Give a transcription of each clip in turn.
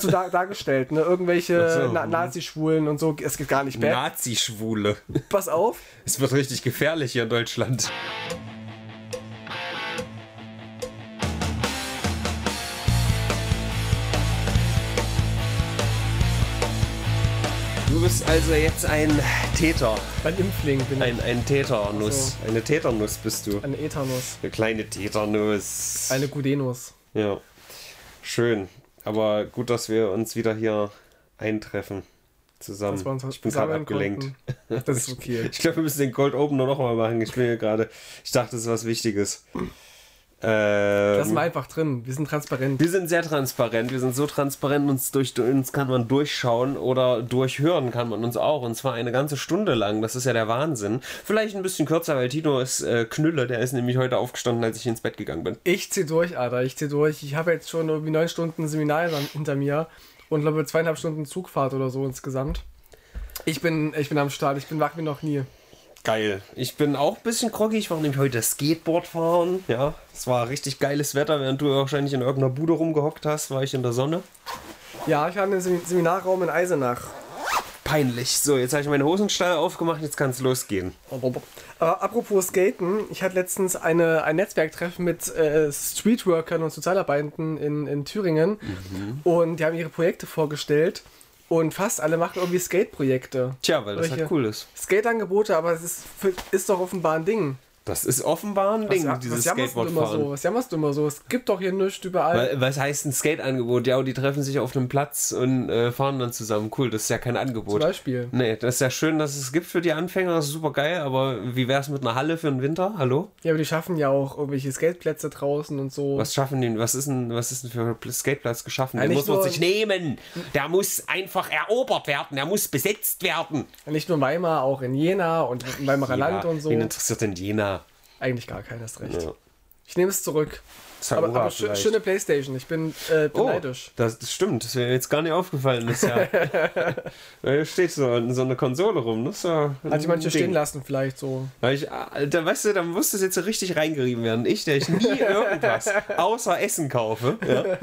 so dar dargestellt, ne? Irgendwelche so, Na mhm. Nazi-Schwulen und so. Es geht gar nicht bad. Nazi-Schwule. Pass auf. Es wird richtig gefährlich hier in Deutschland. Du bist also jetzt ein Täter. Ein Impfling bin ich. Ein, ein Täternuss. Ach Eine Täternuss bist du. Eine Ethanus. Eine kleine Täternuss. Eine Gudenus. Ja. Schön. Aber gut, dass wir uns wieder hier eintreffen. Zusammen. Ich bin gerade abgelenkt. konnten. Das ist okay. Ich glaube, wir müssen den Cold Opener noch mal machen. Ich bin hier gerade. Ich dachte, das ist was Wichtiges. Ähm, Lassen wir einfach drin. Wir sind transparent. wir sind sehr transparent. Wir sind so transparent, uns durch uns kann man durchschauen oder durchhören kann man uns auch. Und zwar eine ganze Stunde lang. Das ist ja der Wahnsinn. Vielleicht ein bisschen kürzer, weil Tino ist äh, Knülle. Der ist nämlich heute aufgestanden, als ich ins Bett gegangen bin. Ich zieh durch, Alter. Ich zieh durch. Ich habe jetzt schon irgendwie neun Stunden Seminar hinter mir und glaube zweieinhalb Stunden Zugfahrt oder so insgesamt. Ich bin, ich bin am Start. Ich bin wach wie noch nie. Geil. Ich bin auch ein bisschen groggy. Ich war nämlich heute Skateboard fahren. Ja, es war richtig geiles Wetter. Während du wahrscheinlich in irgendeiner Bude rumgehockt hast, war ich in der Sonne. Ja, ich war im Sem- Seminarraum in Eisenach. Peinlich. So, jetzt habe ich meine Hosenstall aufgemacht. Jetzt kann es losgehen. Äh, apropos Skaten, ich hatte letztens eine, ein Netzwerktreffen mit äh, Streetworkern und Sozialarbeitenden in, in Thüringen und die haben ihre Projekte vorgestellt und fast alle machen irgendwie Skate-Projekte. Tja, weil das Welche? halt cool ist. Skate-Angebote, aber es ist, ist doch offenbar ein Ding. Das ist offenbar ein Ding, was, dieses was jammerst du immer so? Skateboardfahren. Was jammerst du immer so? Es gibt doch hier nichts überall. Was heißt ein Skate-Angebot? Ja, und die treffen sich auf einem Platz und äh, fahren dann zusammen. Cool, das ist ja kein Zum Angebot. Beispiel. Nee, das ist ja schön, dass es gibt für die Anfänger, das ist super geil, aber wie wäre es mit einer Halle für den Winter? Hallo? Ja, aber die schaffen ja auch irgendwelche Skateplätze draußen und so. Was schaffen die? Was ist denn, was ist denn für ein Skateplatz geschaffen? Ja, Den muss man sich nehmen. Der muss einfach erobert werden, der muss besetzt werden. Nicht nur in Weimar, auch in Jena und im Weimarer Land und so. Wen interessiert denn Jena? Eigentlich gar keiner, hast recht. Ja. Ich nehme es zurück. Sakura Aber, aber schö- vielleicht. schöne Playstation. Ich bin äh, Oh, beneidisch. das, das stimmt. Das ist mir jetzt gar nicht aufgefallen. Das ist ja, da steht so, so eine Konsole rum. Das ja ein Hat die manche Ding. stehen lassen, vielleicht so. Weil ich, Alter, weißt du, da muss das jetzt so richtig reingerieben werden. Ich, der ich nie irgendwas außer Essen kaufe. Ja.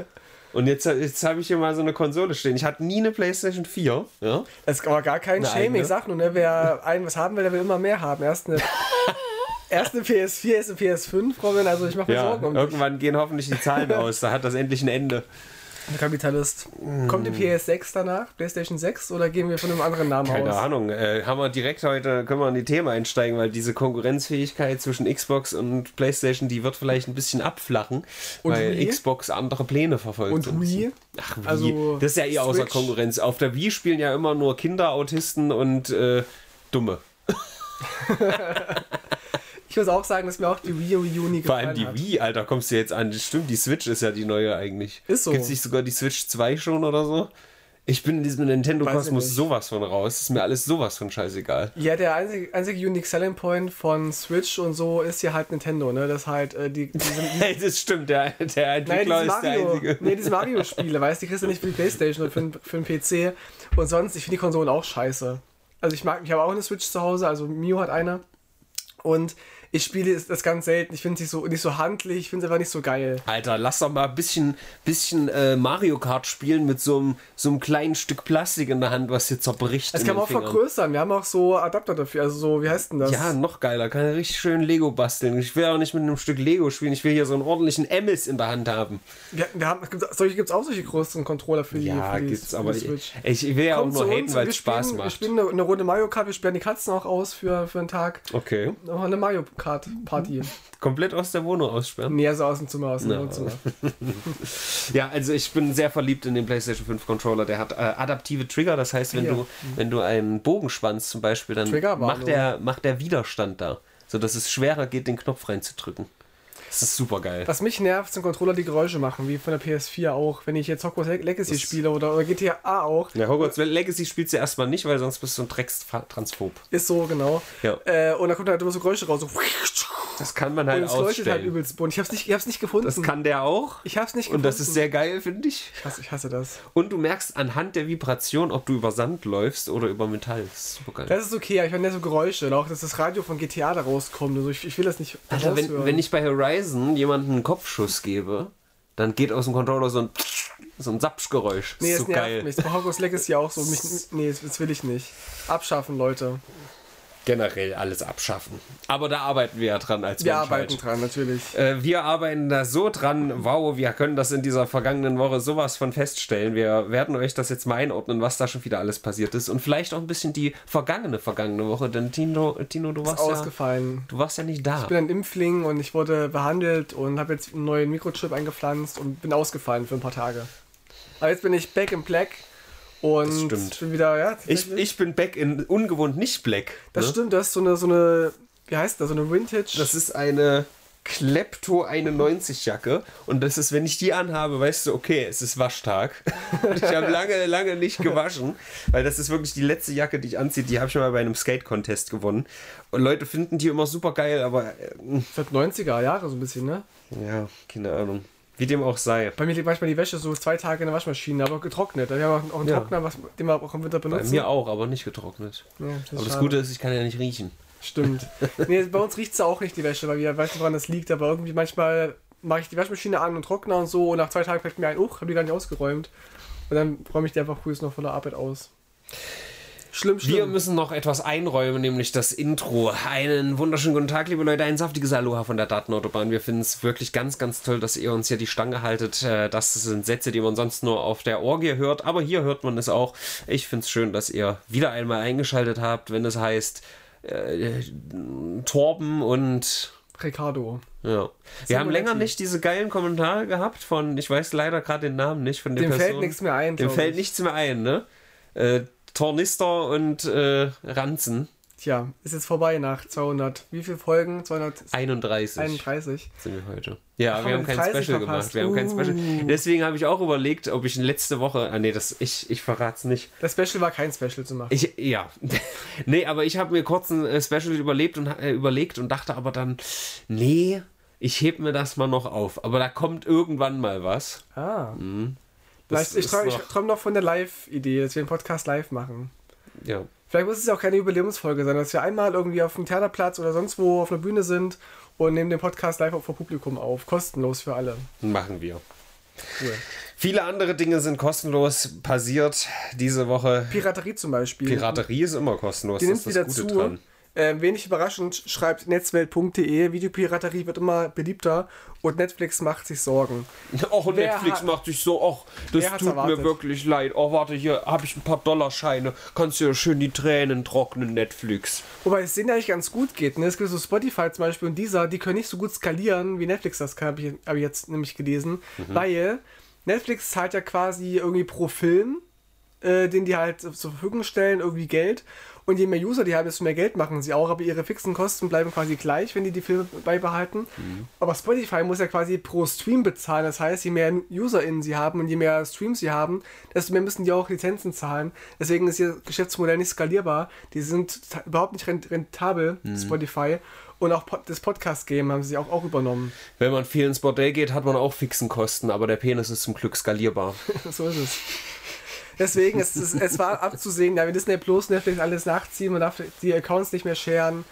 Und jetzt, jetzt habe ich hier mal so eine Konsole stehen. Ich hatte nie eine PlayStation 4. Ja. Ist aber gar kein Shaming. Ich sag nur, ne, wer ein was haben will, der will immer mehr haben. Erst eine, erst eine PS4, erst eine PS5, Robin. Also ich mache mir ja. Sorgen um dich. Irgendwann gehen hoffentlich die Zahlen aus. Da hat das endlich ein Ende. Ein Kapitalist. Kommt die PS6 danach? PlayStation 6? Oder gehen wir von einem anderen Namen Keine aus? Ahnung. Äh, haben wir direkt heute, können wir in die Themen einsteigen, weil diese Konkurrenzfähigkeit zwischen Xbox und PlayStation, die wird vielleicht ein bisschen abflachen, Und weil Wii? Xbox andere Pläne verfolgt. Und. Wii? Ach, Wii. Also, das ist ja eh außer Switch. Konkurrenz. Auf der Wii spielen ja immer nur Kinder, Autisten und äh, Dumme. Ich muss auch sagen, dass mir auch die Wii U Wii U nie Vor gefallen allem die hat. Wii, Alter, kommst du jetzt an. Das stimmt, die Switch ist ja die neue eigentlich. Ist so. Gibt es nicht sogar die Switch 2 schon oder so? Ich bin in diesem Nintendo-Kosmos sowas von raus. Ist mir alles sowas von scheißegal. Ja, der einzige, einzige Unique Selling Point von Switch und so ist ja halt Nintendo, ne? Das halt, äh, die, die Hey, das stimmt, der, der Nein, Entwickler diese ist der Mario, Einzige. nee, diese Mario-Spiele, weißt du, die kriegst du nicht für die Playstation oder für, den- für den PC. Und sonst, ich finde die Konsolen auch scheiße. Also ich mag, ich habe auch eine Switch zu Hause, also Mio hat eine. Und ich spiele es- das ganz selten. Ich finde sie so nicht so handlich, ich finde es einfach nicht so geil. Alter, lass doch mal ein bisschen, bisschen äh, Mario Kart spielen mit so einem, so einem kleinen Stück Plastik in der Hand, was hier zerbricht. Das kann man auch Fingern. vergrößern. Wir haben auch so Adapter dafür, also so, wie heißt denn das? Ja, noch geiler. Kann ja richtig schön Lego basteln. Ich will auch nicht mit einem Stück Lego spielen. Ich will hier so einen ordentlichen Emmys in der Hand haben. Wir, wir haben, es gibt, solche gibt es auch solche größeren Controller für die, Ja, für die, gibt's, für aber die ich, ich will ja auch nur haten, weil es Spaß spielen, Wir macht. spielen eine, eine Runde Mario Kart, wir sperren die Katzen auch aus für, für einen Tag. Okay. Noch eine Mario Kart Party. Komplett aus der Wohnung aussperren. nee, also aus dem Zimmer, aus dem Ja. Wohnzimmer. Ja, also ich bin sehr verliebt in den PlayStation 5 Controller. Der hat äh, adaptive Trigger, das heißt, wenn Ja. du wenn du einen Bogen spannst zum Beispiel, dann macht der macht der Widerstand da, so dass es schwerer geht, den Knopf reinzudrücken. Das ist super geil. Was mich nervt, sind Controller, die Geräusche machen, wie von der PS4 auch. Wenn ich jetzt Hogwarts Legacy Das- spiele oder, oder GTA auch, Ja, Hogwarts Legacy spielst du erstmal nicht, weil sonst bist du ein Dreckstransphob. ist so genau. Ja. Äh, und da kommt halt immer so Geräusche raus. So, Das kann man und halt es leuchtet halt ausstellen. übelst bunt. Ich hab's nicht, ich hab's nicht gefunden. das kann der auch. ich hab's nicht gefunden. Und das ist sehr geil, finde ich. Ich hasse, ich hasse das. Und du merkst anhand der Vibration, ob du über Sand läufst oder über Metall. Das ist super geil. Das ist okay, aber ich meine so Geräusche. und Auch, dass das Radio von GTA da rauskommt. Also ich, ich will das nicht Alter, wenn, wenn ich bei Horizon jemanden einen Kopfschuss gebe, dann geht aus dem Controller so ein, so ein Sapschgeräusch. Nee, ist so geil. mich. Bei Hogwarts Legacy auch so. Mich, nee, das will ich nicht. Abschaffen, Leute. Generell alles abschaffen. Aber da arbeiten wir ja dran als Wir Menschheit. arbeiten dran, natürlich. Äh, wir arbeiten da so dran, wow, wir können das in dieser vergangenen Woche sowas von feststellen. Wir werden euch das jetzt mal einordnen, was da schon wieder alles passiert ist. Und vielleicht auch ein bisschen die vergangene, vergangene Woche, denn Tino, Tino du, Ist warst ja, ausgefallen. du warst ja nicht da. Ich bin ein Impfling und ich wurde behandelt und habe jetzt einen neuen Mikrochip eingepflanzt und bin ausgefallen für ein paar Tage. Aber jetzt bin ich back in black und Das stimmt. bin wieder, ja. Ich, ich bin back in ungewohnt nicht black. das ne? stimmt, das ist so eine, so eine, wie heißt das, so eine Vintage. Das ist eine Klepto 91 Jacke und das ist, wenn ich die anhabe, weißt du, okay, es ist Waschtag. ich habe lange, lange nicht gewaschen, weil das ist wirklich die letzte Jacke, die ich anziehe. Die habe ich mal bei einem Skate-Contest gewonnen. Und Leute finden die immer super geil, aber äh, Seit 90er Jahre so ein bisschen, ne? ja, keine Ahnung. Wie dem auch sei. Bei mir liegt manchmal die Wäsche so zwei Tage in der Waschmaschine, aber getrocknet. Wir haben auch einen Ja. Trockner, was, den wir auch im Winter Bei benutzen. mir auch, aber nicht getrocknet. Ja, das Aber das schade. Gute ist, ich kann ja nicht riechen. Stimmt. Nee, bei uns riecht es auch nicht, die Wäsche, weil wir weiß nicht, woran das liegt, aber irgendwie manchmal mache ich die Waschmaschine an und Trockner und so und nach zwei Tagen fällt mir ein, oh, habe die gar nicht ausgeräumt. Und dann räume ich die einfach früh noch von der Arbeit aus. Schlimm, Wir schlimm. müssen noch etwas einräumen, nämlich das Intro. Einen wunderschönen guten Tag, liebe Leute. Ein saftiges Aloha von der Datenautobahn. Wir finden es wirklich ganz, ganz toll, dass ihr uns hier die Stange haltet. Äh, Das sind Sätze, die man sonst nur auf der Orgie hört, aber hier hört man es auch. Ich finde es schön, dass ihr wieder einmal eingeschaltet habt, wenn es heißt äh, Torben und Ricardo. ja. Wir haben länger nicht diese geilen Kommentare gehabt von, ich weiß leider gerade den Namen nicht, von der Dem Person. fällt nichts mehr ein. Dem fällt ich. nichts mehr ein, ne? Äh, Tornister und äh, Ranzen. Tja, ist jetzt vorbei nach 200. Wie viele Folgen? 31 231. sind wir heute. Ja, Ach, wir haben kein 30 Special verpasst. gemacht. Wir haben kein Uh. Special. Deswegen habe ich auch überlegt, ob ich letzte Woche. Ah nee, das ich ich verrat's nicht. Das Special war kein Special zu machen. Ich ja. nee, aber ich habe mir kurz ein äh, Special überlebt und äh, überlegt und dachte aber dann nee, ich heb mir das mal noch auf, aber da kommt irgendwann mal was. ah. Mhm. Vielleicht, ich träume noch- träum noch von der Live-Idee, dass wir den Podcast live machen. Ja. Vielleicht muss es ja auch keine Jubiläumsfolge sein, dass wir einmal irgendwie auf dem Theaterplatz oder sonst wo auf einer Bühne sind und nehmen den Podcast live auch vor Publikum auf. Kostenlos für alle. Machen wir. Cool. Viele andere Dinge sind kostenlos passiert diese Woche. Piraterie zum Beispiel. Piraterie ist immer kostenlos. Die das nimmt ist wieder das Gute zu. dran. Äh, wenig überraschend schreibt netzwelt.de, Videopiraterie wird immer beliebter und Netflix macht sich Sorgen. Och, Wer Netflix hat- macht sich so, och, das tut erwartet? mir wirklich leid. Oh, warte, hier habe ich ein paar Dollarscheine. Kannst du ja schön die Tränen trocknen, Netflix. Wobei es denen eigentlich ganz gut geht. Ne? Es gibt so Spotify zum Beispiel und dieser, die können nicht so gut skalieren, wie Netflix das kann, habe ich, hab ich jetzt nämlich gelesen. Weil Netflix zahlt ja quasi irgendwie pro Film, äh, den die halt zur Verfügung stellen, irgendwie Geld. Und je mehr User die haben, desto mehr Geld machen sie auch, aber ihre fixen Kosten bleiben quasi gleich, wenn die die Filme beibehalten. Aber Spotify muss ja quasi pro Stream bezahlen. Das heißt, je mehr UserInnen sie haben und je mehr Streams sie haben, desto mehr müssen die auch Lizenzen zahlen. Deswegen ist ihr Geschäftsmodell nicht skalierbar. Die sind überhaupt nicht rent- rentabel, Spotify. Und auch das Podcast-Game haben sie auch, auch übernommen. Wenn man viel ins Bordell geht, hat man auch fixen Kosten, aber der Penis ist zum Glück skalierbar. so ist es. Deswegen, es, es, es war abzusehen, ja, wenn Disney Plus, Netflix alles nachziehen, man darf die Accounts nicht mehr sharen.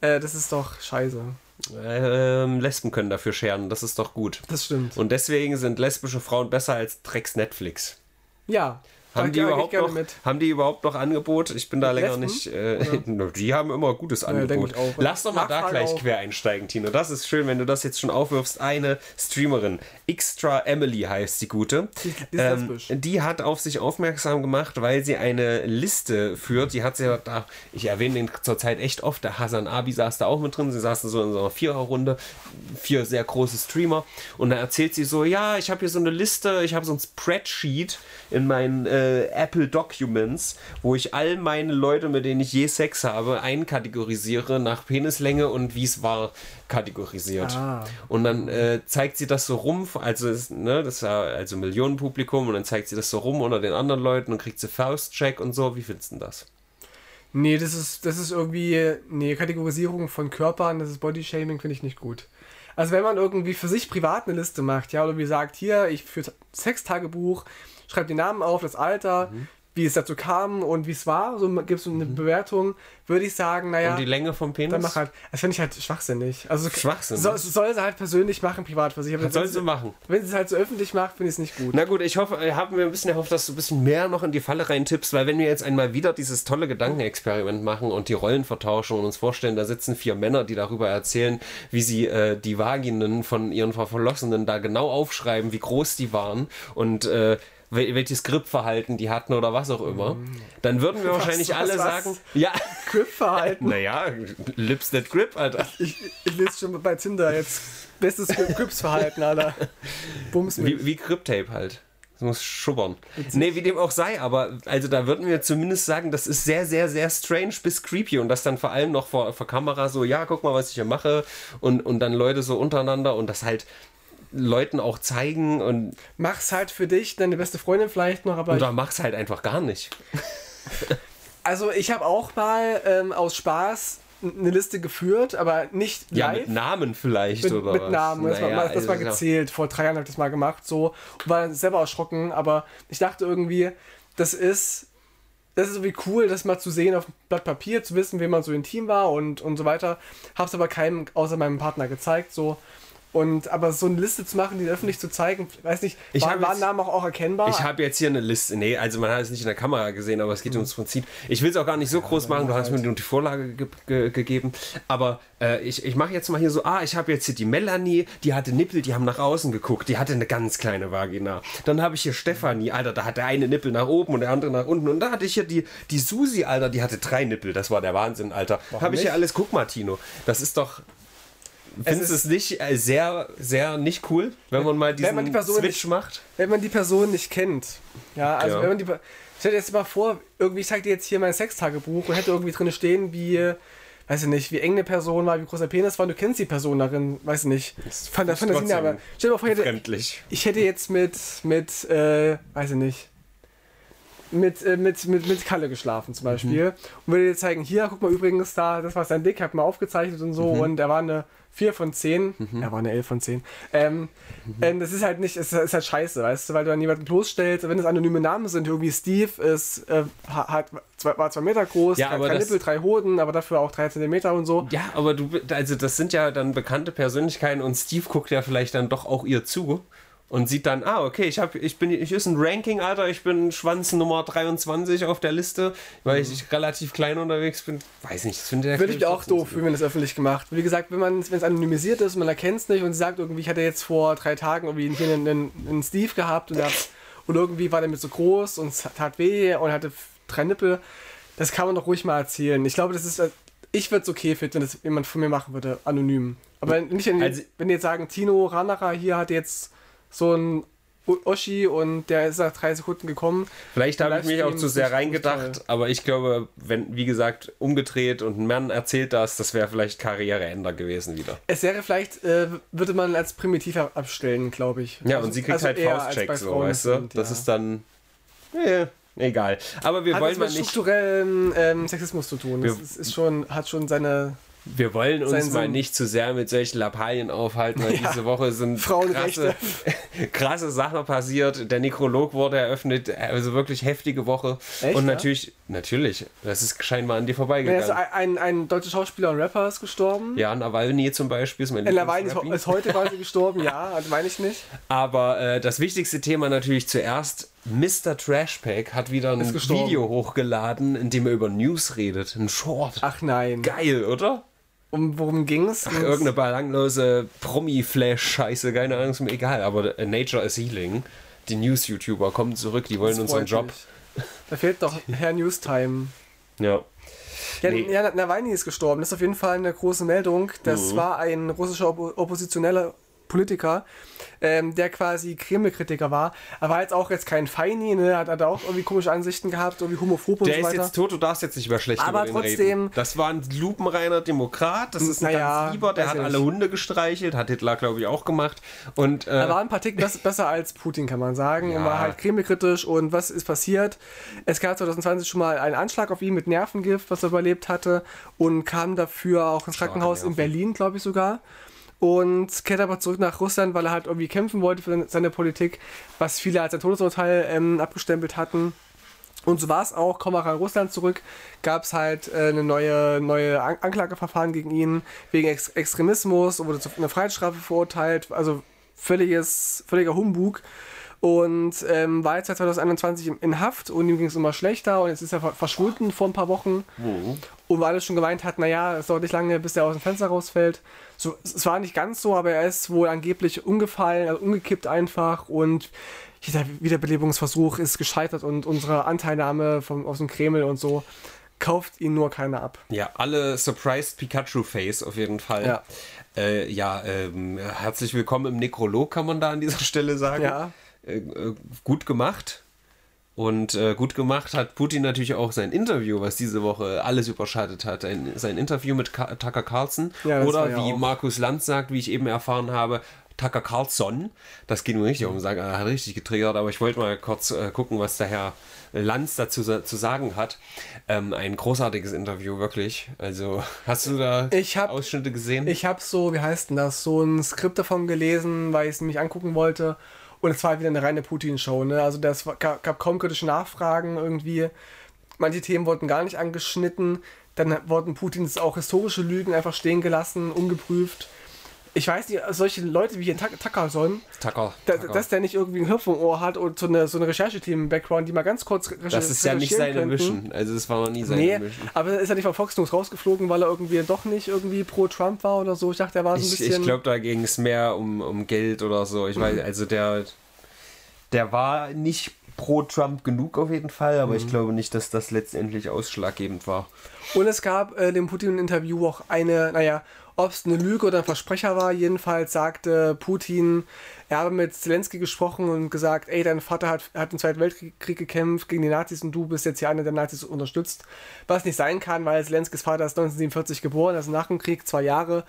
Äh, das ist doch scheiße. Ähm, Lesben können dafür scheren, das ist doch gut. Das stimmt. Und deswegen sind lesbische Frauen besser als Drecks Netflix. Ja. Haben da die, überhaupt noch, mit. haben die überhaupt noch Angebot? Ich bin da länger Lesben? nicht. Äh, die haben immer gutes denk Angebot. ich auch. Lass doch mal da Nachfrage gleich auch. quer einsteigen, Tino. Das ist schön, wenn du das jetzt schon aufwirfst. Eine Streamerin, Extra Emily heißt die gute. Die- ähm, die hat auf sich aufmerksam gemacht, weil sie eine Liste führt. Die hat sie ja da, ich erwähne den zurzeit echt oft. Der Hasan Abi saß da auch mit drin. Sie saßen so in so einer Viererrunde. Vier sehr große Streamer. Und da erzählt sie so: Ja, ich habe hier so eine Liste, ich habe so ein Spreadsheet in meinen äh, Apple Documents, wo ich all meine Leute, mit denen ich je Sex habe, einkategorisiere nach Penislänge und wie es war kategorisiert. Ah. Und dann äh, zeigt sie das so rum, also, ne, das ist ja also Millionenpublikum, und dann zeigt sie das so rum unter den anderen Leuten und kriegt sie Faustcheck und so. Wie findest du denn das? Nee, das ist, das ist irgendwie nee, Kategorisierung von Körpern, das ist Bodyshaming, finde ich nicht gut. Also wenn man irgendwie für sich privat eine Liste macht, ja, oder wie sagt, hier, ich für Sextagebuch, schreibt den Namen auf, das Alter, wie es dazu kam und wie es war, so gibst du eine Bewertung, würde ich sagen, naja. Und die Länge vom Penis? Dann mach halt, das finde ich halt schwachsinnig. Also Schwachsinnig? So, soll sie halt persönlich machen, privat für sich. Aber soll sie machen? Wenn sie es halt so öffentlich macht, finde ich es nicht gut. Na gut, ich hoffe, äh, haben wir ein bisschen erhofft, dass du ein bisschen mehr noch in die Falle reintippst, weil wenn wir jetzt einmal wieder dieses tolle Gedankenexperiment machen und die Rollen vertauschen und uns vorstellen, da sitzen vier Männer, die darüber erzählen, wie sie äh, die Vaginen von ihren Verflossenen da genau aufschreiben, wie groß die waren und äh, welches Gripverhalten die hatten oder was auch immer, dann würden wir wahrscheinlich was, alle was? sagen, ja, Grip-Verhalten. naja, Lips that grip, Alter. Ich, ich lese schon bei Tinder jetzt. Bestes Grips-Verhalten, Alter. Bums mich. Wie, wie Grip-Tape halt. Das muss schubbern. Nee, wie dem auch sei, aber also da würden wir zumindest sagen, das ist sehr, sehr, sehr strange bis creepy und das dann vor allem noch vor, vor Kamera so, ja, guck mal, was ich hier mache und, und dann Leute so untereinander und das halt Leuten auch zeigen und Mach's halt für dich, deine beste Freundin vielleicht noch, aber ich, oder mach's halt einfach gar nicht. also ich habe auch mal ähm, aus Spaß eine Liste geführt, aber nicht Ja, live. mit Namen vielleicht mit, oder mit was. Namen. Das, Naja, war, das war also, gezählt. Vor drei Jahren habe ich das mal gemacht. So. Und war selber erschrocken, aber ich dachte irgendwie, das ist. Das ist irgendwie cool, das mal zu sehen auf Blatt Papier, zu wissen, wem man so intim war und, und so weiter. Hab's aber keinem außer meinem Partner gezeigt. So. Und aber so eine Liste zu machen, die öffentlich zu zeigen, weiß nicht, Ich war, waren jetzt- Namen auch, auch erkennbar. Ich habe jetzt hier eine Liste. Nee, also man hat es nicht in der Kamera gesehen, aber es geht ums Prinzip. Ich will es auch gar nicht so groß machen, du hast mir nur die Vorlage ge ge gegeben. Aber äh, ich, ich mache jetzt mal hier so, ah, ich habe jetzt hier die Melanie, die hatte Nippel, die haben nach außen geguckt, die hatte eine ganz kleine Vagina. Dann habe ich hier Stefanie, Alter, da hat der eine Nippel nach oben und der andere nach unten. Und da hatte ich hier die, die Susi, Alter, die hatte drei Nippel. Das war der Wahnsinn, Alter. Habe ich hier alles, guck mal, Tino. Das ist doch... Findest du es nicht äh, sehr, sehr nicht cool, wenn man mal diesen man die Switch nicht- macht? wenn man die Person nicht kennt. Ja, also Ja. wenn man die. Stell dir jetzt mal vor, irgendwie, ich zeig dir jetzt hier mein Sextagebuch und hätte irgendwie drin stehen, wie, weiß ich nicht, wie eng eine Person war, wie groß der Penis war, und du kennst die Person darin, weiß ich nicht. Der Sinne, trotzdem aber stell dir mal vor, ich hätte, ich hätte jetzt mit, mit, äh, weiß ich nicht, mit, äh, mit, mit, mit Kalle geschlafen zum Beispiel. Und würde dir zeigen, hier, guck mal übrigens da, das war sein Dick, hab mal aufgezeichnet und so und er war eine 4 von 10. Er war eine 11 von 10. Ähm, ähm, das ist halt nicht, es ist halt scheiße, weißt du, weil du dann jemanden bloßstellst, wenn es anonyme Namen sind, irgendwie Steve ist, äh, ha- hat, zwei, war zwei Meter groß, Ja, drei, drei Nippel, drei Hoden, aber dafür auch drei Zentimeter und so. Ja, aber du, also das sind ja dann bekannte Persönlichkeiten und Steve guckt ja vielleicht dann doch auch ihr zu und sieht dann, ah, okay, ich habe, ich bin, ich ist ein Ranking, Alter, ich bin Schwanz Nummer 23 auf der Liste, weil ich relativ klein unterwegs bin. Weiß nicht, das finde ich. Würde ich auch doof fühlen, wenn das öffentlich gemacht. Wie gesagt, wenn man wenn es anonymisiert ist, man erkennt es nicht und sie sagt irgendwie, ich hatte jetzt vor drei Tagen irgendwie hier einen, einen, einen Steve gehabt und, der, und irgendwie war der mit so groß und es tat weh und hatte drei Nippel. Das kann man doch ruhig mal erzählen. Ich glaube, das ist. äh, Ich würde es okay finden, wenn das jemand von mir machen würde, anonym. Aber nicht, wenn, Also- wenn die jetzt sagen, Tino Ranara hier hat jetzt so ein Oschi und der ist nach drei Sekunden gekommen. Vielleicht habe ich mich auch zu sehr reingedacht, toll. aber ich glaube, wenn, wie gesagt, umgedreht und ein Mann erzählt das, das wäre vielleicht Karriereender gewesen wieder. Es wäre vielleicht, äh, würde man als primitiv ab- abstellen, glaube ich. Ja, Also- und sie kriegt also halt Faustcheck, so, weißt du? Das ja. ist dann. Nee, egal. Aber wir Hat wollen mal mit nicht. strukturellem ähm, Sexismus zu tun. Das ist, ist schon, hat schon seine Wir wollen uns mal nicht zu sehr mit solchen Lappalien aufhalten, weil Ja. diese Woche sind krasse, krasse Sachen passiert. Der Nekrolog wurde eröffnet, also wirklich heftige Woche. Echt, und ja? natürlich, natürlich, das ist scheinbar an dir Ja, vorbeigegangen. also ein, ein deutscher Schauspieler und Rapper ist gestorben. ja, Nawalny zum Beispiel ist mein Ella Wein ist, heute quasi gestorben, ja, also meine ich nicht. Aber äh, das wichtigste Thema natürlich zuerst. Mr. Trashpack hat wieder ein. Video hochgeladen, in dem er über News redet. Ein Short. Ach nein. Geil, oder? Um, worum ging es? Irgendeine belanglose Promi-Flash-Scheiße, keine Ahnung, ist mir egal. Aber äh, Nature is Healing, die News-YouTuber kommen zurück, die wollen unseren Job. Da fehlt doch Herr Newstime. Ja. Ja, Nee. ja, Nawalny ist gestorben. Das ist auf jeden Fall eine große Meldung. Das Mhm. war ein russischer Oppo oppositioneller Politiker, ähm, der quasi Kreml-Kritiker war. Er war jetzt auch jetzt kein Feini, ne? hat, hat auch irgendwie komische Ansichten gehabt, irgendwie homophob und Der so ist weiter. jetzt tot, du darfst jetzt nicht mehr schlecht Aber über trotzdem- reden. Das war ein lupenreiner Demokrat, das ist ein Naja, ganz lieber, der hat alle. Hunde gestreichelt, hat Hitler, glaube ich, auch gemacht. Und Er äh, war ein paar Tick bess- besser als Putin, kann man sagen. Ja. Und war halt kremlkritisch. Und was ist passiert? Es gab 2020 schon mal einen Anschlag auf ihn mit Nervengift, was er überlebt hatte. Und kam dafür auch ins Krankenhaus in. Berlin, glaube ich sogar. Und kehrt aber zurück nach Russland, weil er halt irgendwie kämpfen wollte für seine- Politik, was viele als ein Todesurteil ähm, abgestempelt hatten. Und so war es auch, kommen wir an Russland zurück, gab es halt äh, eine neue, neue An Anklageverfahren gegen ihn wegen Ex Extremismus und wurde zu einer Freiheitsstrafe verurteilt. Also völliges, völliger Humbug. Und ähm, war jetzt seit 2021 in Haft und ihm ging es immer schlechter und jetzt ist er verschwunden vor ein paar Wochen. Mhm. Und weil er schon gemeint hat, naja, es dauert nicht lange, bis er aus dem Fenster rausfällt. So, es war nicht ganz so, aber er ist wohl angeblich umgefallen, also umgekippt einfach und jeder Wiederbelebungsversuch ist gescheitert und unsere Anteilnahme vom, aus dem Kreml und so kauft ihn nur keiner ab. Ja, alle Surprised Pikachu Face auf jeden Fall. Ja. Äh, ja, ähm, herzlich willkommen im Nekrolog, kann man da an dieser Stelle sagen. Ja. Äh, äh, gut gemacht. Und äh, gut gemacht hat Putin natürlich auch sein Interview, was diese Woche alles überschattet hat. Ein, sein Interview mit Ka Tucker Carlson. Ja, Oder ja wie auch- Markus Lanz sagt, wie ich eben erfahren habe, Tucker Carlson. Das geht mir richtig um, sagen, er hat richtig getriggert, aber ich wollte mal kurz äh, gucken, was der Herr Lanz dazu zu sagen hat. Ähm, ein großartiges Interview, wirklich. Also, hast du da Ich hab- Ausschnitte gesehen? Ich habe so, wie heißt denn das, so ein Skript davon gelesen, weil ich es mich angucken wollte. Und es war wieder eine reine Putin-Show. Ne? Also das gab, gab kaum kritische Nachfragen irgendwie. Manche Themen wurden gar nicht angeschnitten. Dann wurden Putins auch historische Lügen einfach stehen gelassen, ungeprüft. Ich weiß nicht, solche Leute wie hier Tucker. da, Tucker. dass der nicht irgendwie einen Knopf im Ohr hat und so eine, so eine Rechercheteam im Background, die mal ganz kurz recherchieren das ist ja nicht seine könnten. Mission. Also, es war noch nie seine Nee, Mission. aber ist er nicht von Fox News rausgeflogen, weil er irgendwie doch nicht irgendwie pro Trump war oder so? Ich dachte, er war so ein Ich, bisschen. ich glaube, da ging es mehr um, um Geld oder so. Ich weiß, also der, der war nicht pro Trump genug auf jeden Fall, aber Mhm. ich glaube nicht, dass das letztendlich ausschlaggebend war. Und es gab äh, dem Putin-Interview auch eine, naja, ob es eine Lüge oder ein Versprecher war, jedenfalls sagte Putin, er habe mit Zelensky gesprochen und gesagt, ey, dein Vater hat, hat im Zweiten Weltkrieg Krieg gekämpft gegen die Nazis und du bist jetzt hier einer der Nazis unterstützt. Was nicht sein kann, weil Zelenskys Vater ist 1947 geboren, also nach dem Krieg, zwei Jahre.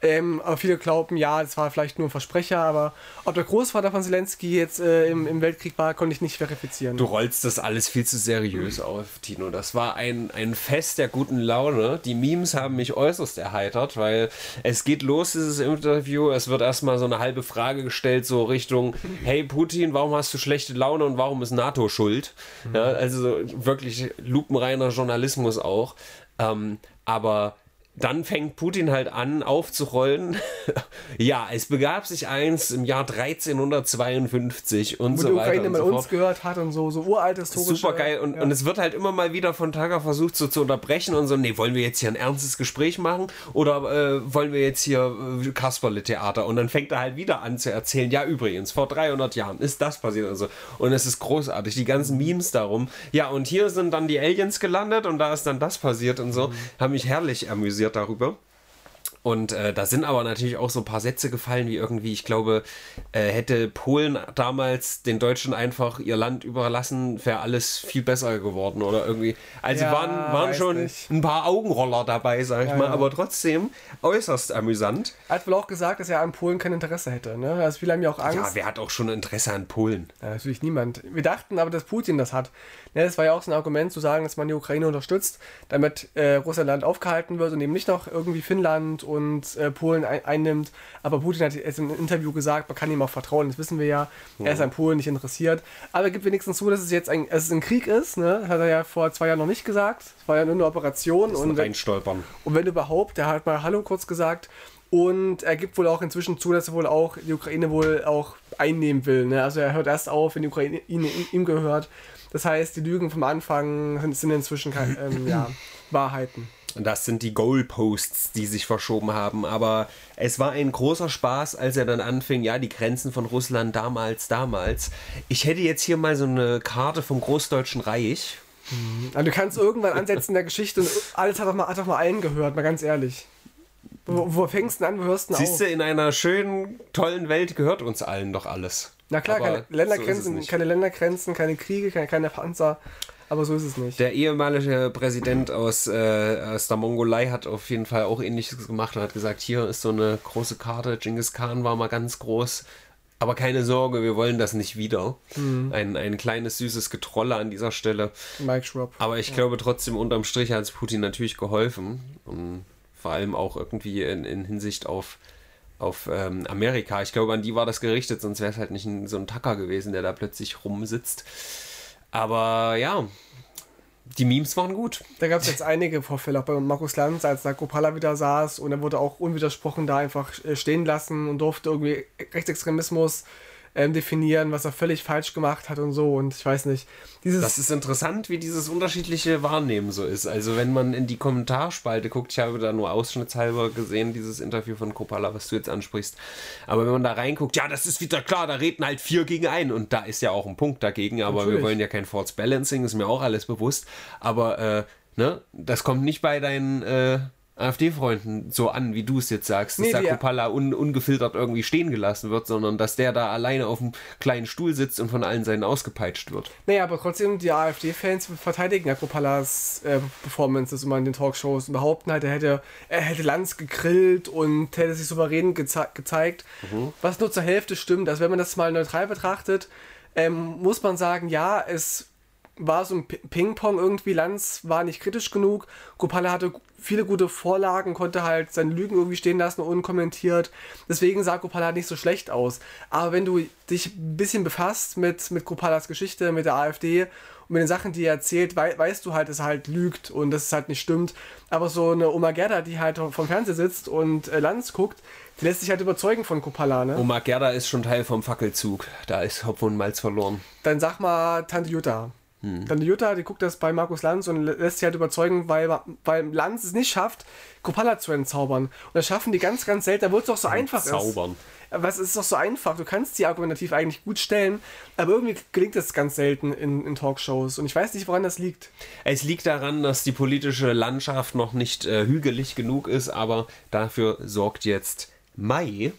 Ähm, aber viele glauben, ja, das war vielleicht nur ein Versprecher, aber ob der Großvater von Zelensky jetzt äh, im, im Weltkrieg war, konnte ich nicht verifizieren. Du rollst das alles viel zu seriös auf, Tino. Das war ein, ein Fest der guten Laune. Die Memes haben mich äußerst erheitert, weil es geht los, dieses Interview. Es wird erstmal so eine halbe Frage gestellt, so Richtung: Hey Putin, warum hast du schlechte Laune und warum ist NATO schuld? Ja, also so wirklich lupenreiner Journalismus auch. Ähm, aber dann fängt Putin halt an aufzurollen. ja, es begab sich eins im Jahr 1352 und Wo so die weiter. Ukraine und mal so uns gehört hat und so, so uralte historische... Super geil. Und, ja. und es wird halt immer mal wieder von Tager versucht, so zu unterbrechen und so, nee, wollen wir jetzt hier ein ernstes Gespräch machen oder äh, wollen wir jetzt hier äh, Kasperle-Theater? Und dann fängt er halt wieder an zu erzählen, ja, übrigens, vor 300 Jahren ist das passiert und so. Und es ist großartig, die ganzen Memes darum. Ja, und hier sind dann die Aliens gelandet und da ist dann das passiert und so. Haben mich herrlich amüsiert darüber. Und äh, da sind aber natürlich auch so ein paar Sätze gefallen, wie irgendwie, ich glaube, äh, hätte Polen damals den Deutschen einfach ihr Land überlassen, wäre alles viel besser geworden oder irgendwie. Also Ja, waren, waren schon nicht. ein paar Augenroller dabei, sag ich Ja, mal, ja. aber trotzdem äußerst amüsant. Er hat wohl auch gesagt, dass er an Polen kein Interesse hätte. Ne? Also viele haben ja auch Angst. Ja, wer hat auch schon Interesse an Polen? Natürlich niemand. Wir dachten aber, dass Putin das hat. Ja, das war ja auch so ein Argument zu sagen, dass man die Ukraine unterstützt, damit äh, Russland aufgehalten wird und eben nicht noch irgendwie Finnland und äh, Polen ein einnimmt. Aber Putin hat jetzt im Interview gesagt, man kann ihm auch vertrauen, das wissen wir ja. Er ist an Polen nicht interessiert. Aber er gibt wenigstens zu, dass es jetzt ein, dass es ein Krieg ist. Ne? Das hat er ja vor zwei Jahren noch nicht gesagt. Es war ja nur eine Operation. Und Und wenn, reinstolpern. und wenn überhaupt, der hat mal Hallo kurz gesagt. Und er gibt wohl auch inzwischen zu, dass er wohl auch die Ukraine wohl auch einnehmen will. Ne? Also er hört erst auf, wenn die Ukraine ihm gehört. Das heißt, die Lügen vom Anfang sind, inzwischen ähm, ja, Wahrheiten. Und das sind die Goalposts, die sich verschoben haben. Aber es war ein großer Spaß, als er dann anfing, ja, die Grenzen von Russland damals, damals. Ich hätte jetzt hier mal so eine Karte vom Großdeutschen Reich. Also du kannst irgendwann ansetzen in der Geschichte und alles hat doch mal, hat doch mal allen gehört, mal ganz ehrlich. Wo, wo fängst du an, wo hörst du denn Siehst auf? du, in einer schönen, tollen Welt gehört uns allen doch alles. Na klar, keine so Ländergrenzen, nicht. keine Ländergrenzen, keine Kriege, keine, keine Panzer. Aber so ist es nicht. Der ehemalige Präsident aus, äh, aus der Mongolei hat auf jeden Fall auch ähnliches gemacht und hat gesagt, hier ist so eine große Karte, Genghis Khan war mal ganz groß, aber keine Sorge, wir wollen das nicht wieder. Ein, ein kleines, süßes Getrolle an dieser Stelle. Mike Schropp. Aber ich glaube trotzdem, unterm Strich hat es Putin natürlich geholfen. Und vor allem auch irgendwie in, in Hinsicht auf, auf ähm, Amerika. Ich glaube, an die war das gerichtet, sonst wäre es halt nicht ein, so ein Tacker gewesen, der da plötzlich rumsitzt. Aber ja, die Memes waren gut. Da gab es jetzt einige Vorfälle, auch bei Markus Lanz, als da Kopala wieder saß und er wurde auch unwidersprochen da einfach äh, stehen lassen und durfte irgendwie Rechtsextremismus ähm, definieren, was er völlig falsch gemacht hat und so. Und ich weiß nicht. Dieses das ist interessant, wie dieses unterschiedliche Wahrnehmen so ist. Also wenn man in die Kommentarspalte guckt, ich habe da nur ausschnittshalber gesehen, dieses Interview von Kopala, was du jetzt ansprichst. Aber wenn man da reinguckt, ja, das ist wieder klar, da reden halt vier gegen ein. Und da ist ja auch ein Punkt dagegen, aber Natürlich. wir wollen ja kein Force Balancing, ist mir auch alles bewusst. Aber äh, ne, das kommt nicht bei deinen äh, AfD-Freunden so an, wie du es jetzt sagst, dass nee, der Kupala un, ungefiltert irgendwie stehen gelassen wird, sondern dass der da alleine auf einem kleinen Stuhl sitzt und von allen Seiten ausgepeitscht wird. Naja, aber trotzdem, die AfD-Fans verteidigen ja Kupalas äh, Performances immer in den Talkshows und behaupten halt, er hätte, er hätte Lanz gegrillt und hätte sich souverän geze gezeigt, mhm. was nur zur Hälfte stimmt. Also wenn man das mal neutral betrachtet, ähm, muss man sagen, ja, es war so ein Ping-Pong irgendwie. Lanz war nicht kritisch genug. Kupala hatte viele gute Vorlagen, konnte halt seine Lügen irgendwie stehen lassen, unkommentiert. Deswegen sah halt nicht so schlecht aus. Aber wenn du dich ein bisschen befasst mit, mit Kupalas Geschichte, mit der AfD und mit den Sachen, die er erzählt, wei weißt du halt, dass er halt lügt und dass es halt nicht stimmt. Aber so eine Oma Gerda, die halt vom Fernseher sitzt und äh, Lanz guckt, die lässt sich halt überzeugen von Kupala, ne? Oma Gerda ist schon Teil vom Fackelzug. Da ist Hopf und Malz verloren. Dann sag mal Tante Jutta. Hm. Dann die Jutta, die guckt das bei Markus Lanz und lässt sich halt überzeugen, weil, weil Lanz es nicht schafft, Kopala zu entzaubern. Und das schaffen die ganz, ganz selten, wo es doch so einfach ist. Zaubern. Was ist doch so einfach? Du kannst die argumentativ eigentlich gut stellen, aber irgendwie gelingt das ganz selten in, in Talkshows. Und ich weiß nicht, woran das liegt. Es liegt daran, dass die politische Landschaft noch nicht äh, hügelig genug ist, aber dafür sorgt jetzt Mai.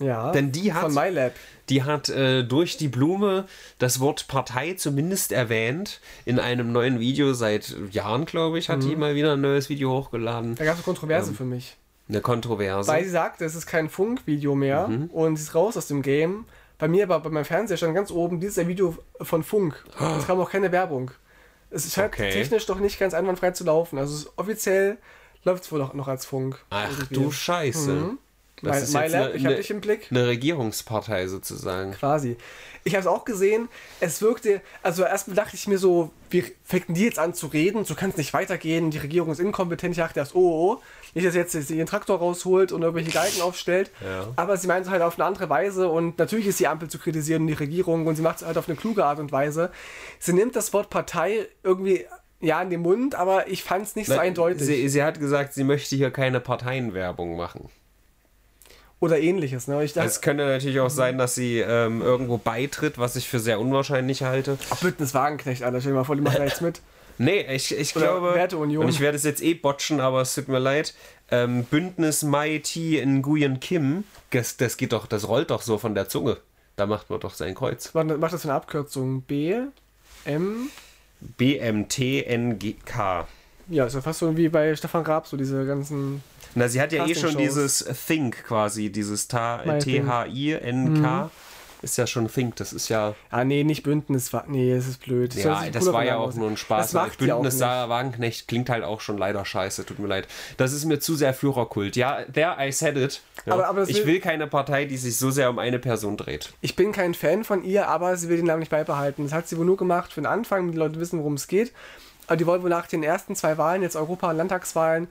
Ja, denn die hat, von MyLab die hat äh, durch die Blume das Wort Partei zumindest erwähnt. In einem neuen Video seit Jahren, glaube ich, hat mhm. die mal wieder ein neues Video hochgeladen. Da gab es eine Kontroverse ähm, für mich. Eine Kontroverse. Weil sie sagt, es ist kein Funk-Video mehr mhm. und sie ist raus aus dem Game. Bei mir aber bei meinem Fernseher stand ganz oben, dieses ist ein Video von Funk. Oh. Es kam auch keine Werbung. Es scheint okay. technisch doch nicht ganz einwandfrei zu laufen. Also offiziell läuft es wohl auch noch als Funk. Ach irgendwie. du Scheiße. Mhm. Das My, ist jetzt MyLab, eine, ich habe dich im Blick. Eine Regierungspartei sozusagen. Quasi. Ich habe es auch gesehen. Es wirkte, also erstmal dachte ich mir so, wie fängten die jetzt an zu reden? So kann es nicht weitergehen. Die Regierung ist inkompetent. Ich dachte erst, oh, oh, oh. Nicht, dass jetzt ihren Traktor rausholt und irgendwelche Galgen aufstellt. Ja. Aber sie meint es halt auf eine andere Weise. Und natürlich ist die Ampel zu kritisieren und die Regierung. Und sie macht es halt auf eine kluge Art und Weise. Sie nimmt das Wort Partei irgendwie ja in den Mund, aber ich fand es nicht Na, so eindeutig. Sie, sie hat gesagt, sie möchte hier keine Parteienwerbung machen oder ähnliches. Ne? Dachte, es könnte natürlich auch sein, dass sie ähm, irgendwo beitritt, was ich für sehr unwahrscheinlich halte. Ach, Bündnis Wagenknecht, Alter, stell dir mal vor, die machen da jetzt mit. Nee, ich, ich glaube, Werteunion. und ich werde es jetzt eh botchen, aber es tut mir leid. Ähm, Bündnis Mai T Nguyen Kim, das, das geht doch, das rollt doch so von der Zunge. Da macht man doch sein Kreuz. Was macht das für eine Abkürzung? B, M? BMTNGK. Ja, ist ja fast so wie bei Stefan Raab, so diese ganzen na, sie hat ja eh schon dieses Think quasi, dieses T-H-I-N-K. Mhm. Ist ja schon Think, das ist ja. Ah, nee, nicht Bündnis, nee, es ist blöd. Das ja, das war ja auch nur ein Spaß. Das Bündnis Sarah Wagenknecht klingt halt auch schon leider scheiße, tut mir leid. Das ist mir zu sehr Führerkult. Ja, der I said it. Ja. Aber, aber ich will keine Partei, die sich so sehr um eine Person dreht. Ich bin kein Fan von ihr, aber sie will den Namen nicht beibehalten. Das hat sie wohl nur gemacht für den Anfang, damit die Leute wissen, worum es geht. Aber die wollen wohl nach den ersten zwei Wahlen, jetzt Europa- und Landtagswahlen,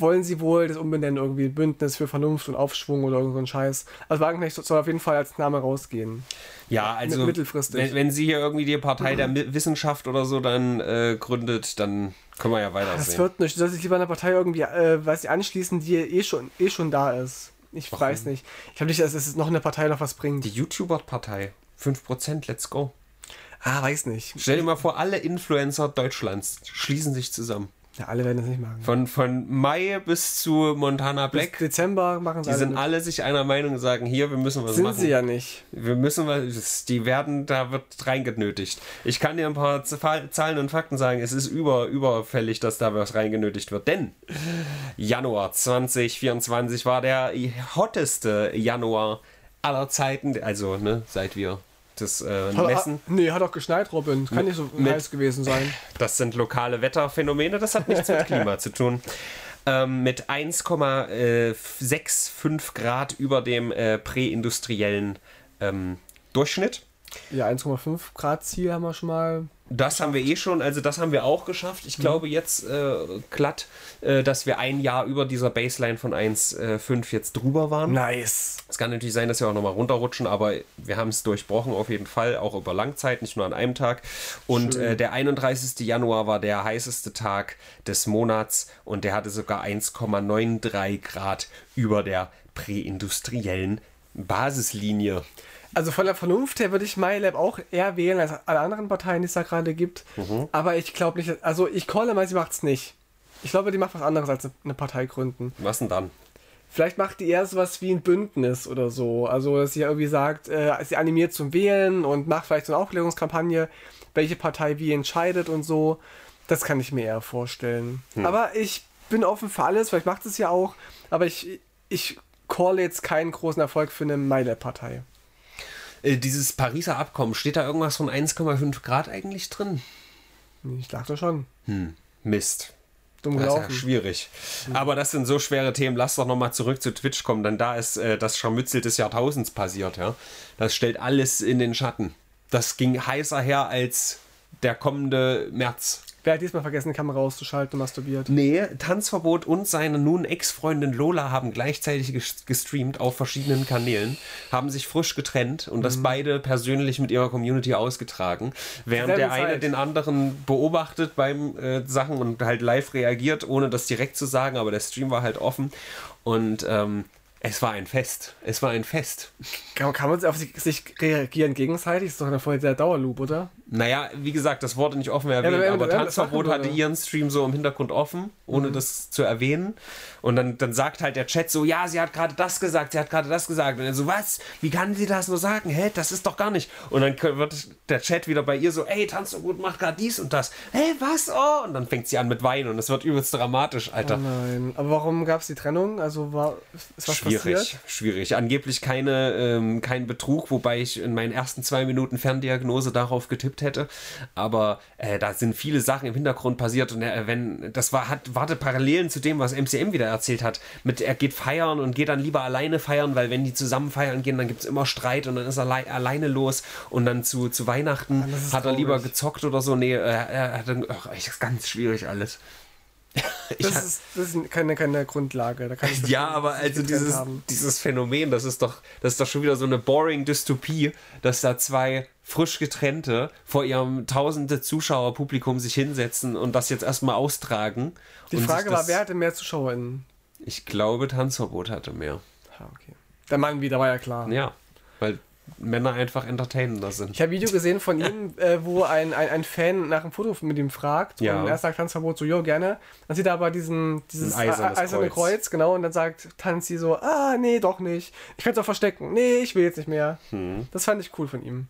wollen sie wohl das umbenennen, irgendwie Bündnis für Vernunft und Aufschwung oder irgend so ein Scheiß. Also Wagenknecht soll auf jeden Fall als Name rausgehen. Ja, also mittelfristig. Wenn, wenn sie hier irgendwie die Partei der Wissenschaft oder so dann äh, gründet, dann können wir ja weitersehen. Das wird nicht. Du sollst dich lieber einer Partei irgendwie, äh, weiß ich, anschließen, die eh schon, eh schon da ist. Ich Warum? weiß nicht. Ich glaube nicht, dass es noch eine Partei noch was bringt. Die YouTuber-Partei. 5%, let's go. Ah, weiß nicht. Stell dir mal vor, alle Influencer Deutschlands schließen sich zusammen. Ja, alle werden das nicht machen. Von, von Mai bis zu Montana Black. Bis Dezember machen sie Die sind mit. alle sich einer Meinung und sagen, hier, wir müssen was sind machen. Sind sie ja nicht. Wir müssen was, die werden, da wird reingenötigt. Ich kann dir ein paar Zahlen und Fakten sagen, es ist über, überfällig, dass da was reingenötigt wird. Denn Januar 2024 war der hotteste Januar aller Zeiten, also ne, seit wir das äh, Messen. Hat, nee, hat auch geschneit, Robin. Kann nicht so mit, heiß gewesen sein. Das sind lokale Wetterphänomene, das hat nichts mit Klima zu tun. Ähm, mit 1,65 Grad über dem äh, präindustriellen ähm, Durchschnitt. Ja, 1,5 Grad Ziel haben wir schon mal. Das haben wir eh schon, also das haben wir auch geschafft. Ich glaube jetzt äh, glatt, äh, dass wir ein Jahr über dieser Baseline von 1,5 jetzt drüber waren. Nice. Es kann natürlich sein, dass wir auch nochmal runterrutschen, aber wir haben es durchbrochen auf jeden Fall, auch über Langzeit, nicht nur an einem Tag. Und äh, der 31. Januar war der heißeste Tag des Monats und der hatte sogar 1,93 Grad über der präindustriellen Basislinie. Also von der Vernunft her würde ich MyLab auch eher wählen als alle anderen Parteien, die es da gerade gibt. Aber ich glaube nicht, also ich calle mal, sie macht es nicht. Ich glaube, die macht was anderes als eine Partei gründen. Was denn dann? Vielleicht macht die eher sowas wie ein Bündnis oder so. Also, dass sie irgendwie sagt, äh, sie animiert zum Wählen und macht vielleicht so eine Aufklärungskampagne, welche Partei wie entscheidet und so. Das kann ich mir eher vorstellen. Aber ich bin offen für alles, vielleicht macht es ja auch. Aber ich, ich call jetzt keinen großen Erfolg für eine MyLab-Partei. Äh, dieses Pariser Abkommen, steht da irgendwas von 1,5 Grad eigentlich drin? Ich dachte schon. Mist. Dumm Das ist ja schwierig. Aber das sind so schwere Themen. Lass doch nochmal zurück zu Twitch kommen, denn da ist äh, das Scharmützel des Jahrtausends passiert. Ja? Das stellt alles in den Schatten. Das ging heißer her als der kommende März. Wer hat diesmal vergessen, die Kamera auszuschalten und masturbiert? Nee, Tanzverbot und seine nun Ex-Freundin Lola haben gleichzeitig ges- gestreamt auf verschiedenen Kanälen, haben sich frisch getrennt und das beide persönlich mit ihrer Community ausgetragen, während der eine Zeit. den anderen beobachtet beim äh, Sachen und halt live reagiert, ohne das direkt zu sagen, aber der Stream war halt offen und ähm, es war ein Fest. Es war ein Fest. Kann, kann man auf sich, sich reagieren gegenseitig? Ist doch eine voll der Dauerloop, oder? Naja, wie gesagt, das wurde nicht offen erwähnt, wenn- aber wenn das Tanzverbot machen hatte ihren Stream so im Hintergrund offen, ohne das zu erwähnen. Und dann, dann sagt halt der Chat so, ja, sie hat gerade das gesagt, sie hat gerade das gesagt. Und er so, was? Wie kann sie das nur sagen? Hä, das ist doch gar nicht. Und dann wird der Chat wieder bei ihr so, ey, Tanzverbot macht gerade dies und das. Hä, was? Oh! Und dann fängt sie an mit Weinen und es wird übelst dramatisch, Alter. Nein. Aber warum gab es die Trennung? Also war ist was Schwierig, passiert? schwierig. Angeblich keine, ähm, kein Betrug, wobei ich in meinen ersten zwei Minuten Ferndiagnose darauf getippt hätte. Aber äh, da sind viele Sachen im Hintergrund passiert und er, wenn das war, hat, warte Parallelen zu dem, was MCM wieder erzählt hat. Mit er geht feiern und geht dann lieber alleine feiern, weil wenn die zusammen feiern gehen, dann gibt es immer Streit und dann ist er allei- alleine los und dann zu, zu Weihnachten hat er lieber traurig. gezockt oder so. Nee, er, er hat dann, ach, echt, das ist ganz schwierig alles. Das hab- ist, das ist keine, keine Grundlage. Da kann ich ja, aber also dieses, haben. dieses Phänomen, das ist doch, das ist doch schon wieder so eine boring Dystopie, dass da zwei frisch getrennte vor ihrem tausende Zuschauerpublikum sich hinsetzen und das jetzt erstmal austragen. Die Frage war, das, wer hatte mehr ZuschauerInnen? Ich glaube, Tanzverbot hatte mehr. Ah, okay. Der Mann wieder, war ja klar. Ja, weil Männer einfach entertainender sind. Ich habe ein Video gesehen von ihm, äh, wo ein, ein, ein Fan nach einem Foto mit ihm fragt Ja. und er sagt Tanzverbot so, jo, gerne. Dann sieht er aber diesen, dieses eiserne Kreuz. Kreuz. genau, und dann sagt Tanzi so, ah, nee, doch nicht. Ich kann es auch verstecken. Nee, ich will jetzt nicht mehr. Hm. Das fand ich cool von ihm.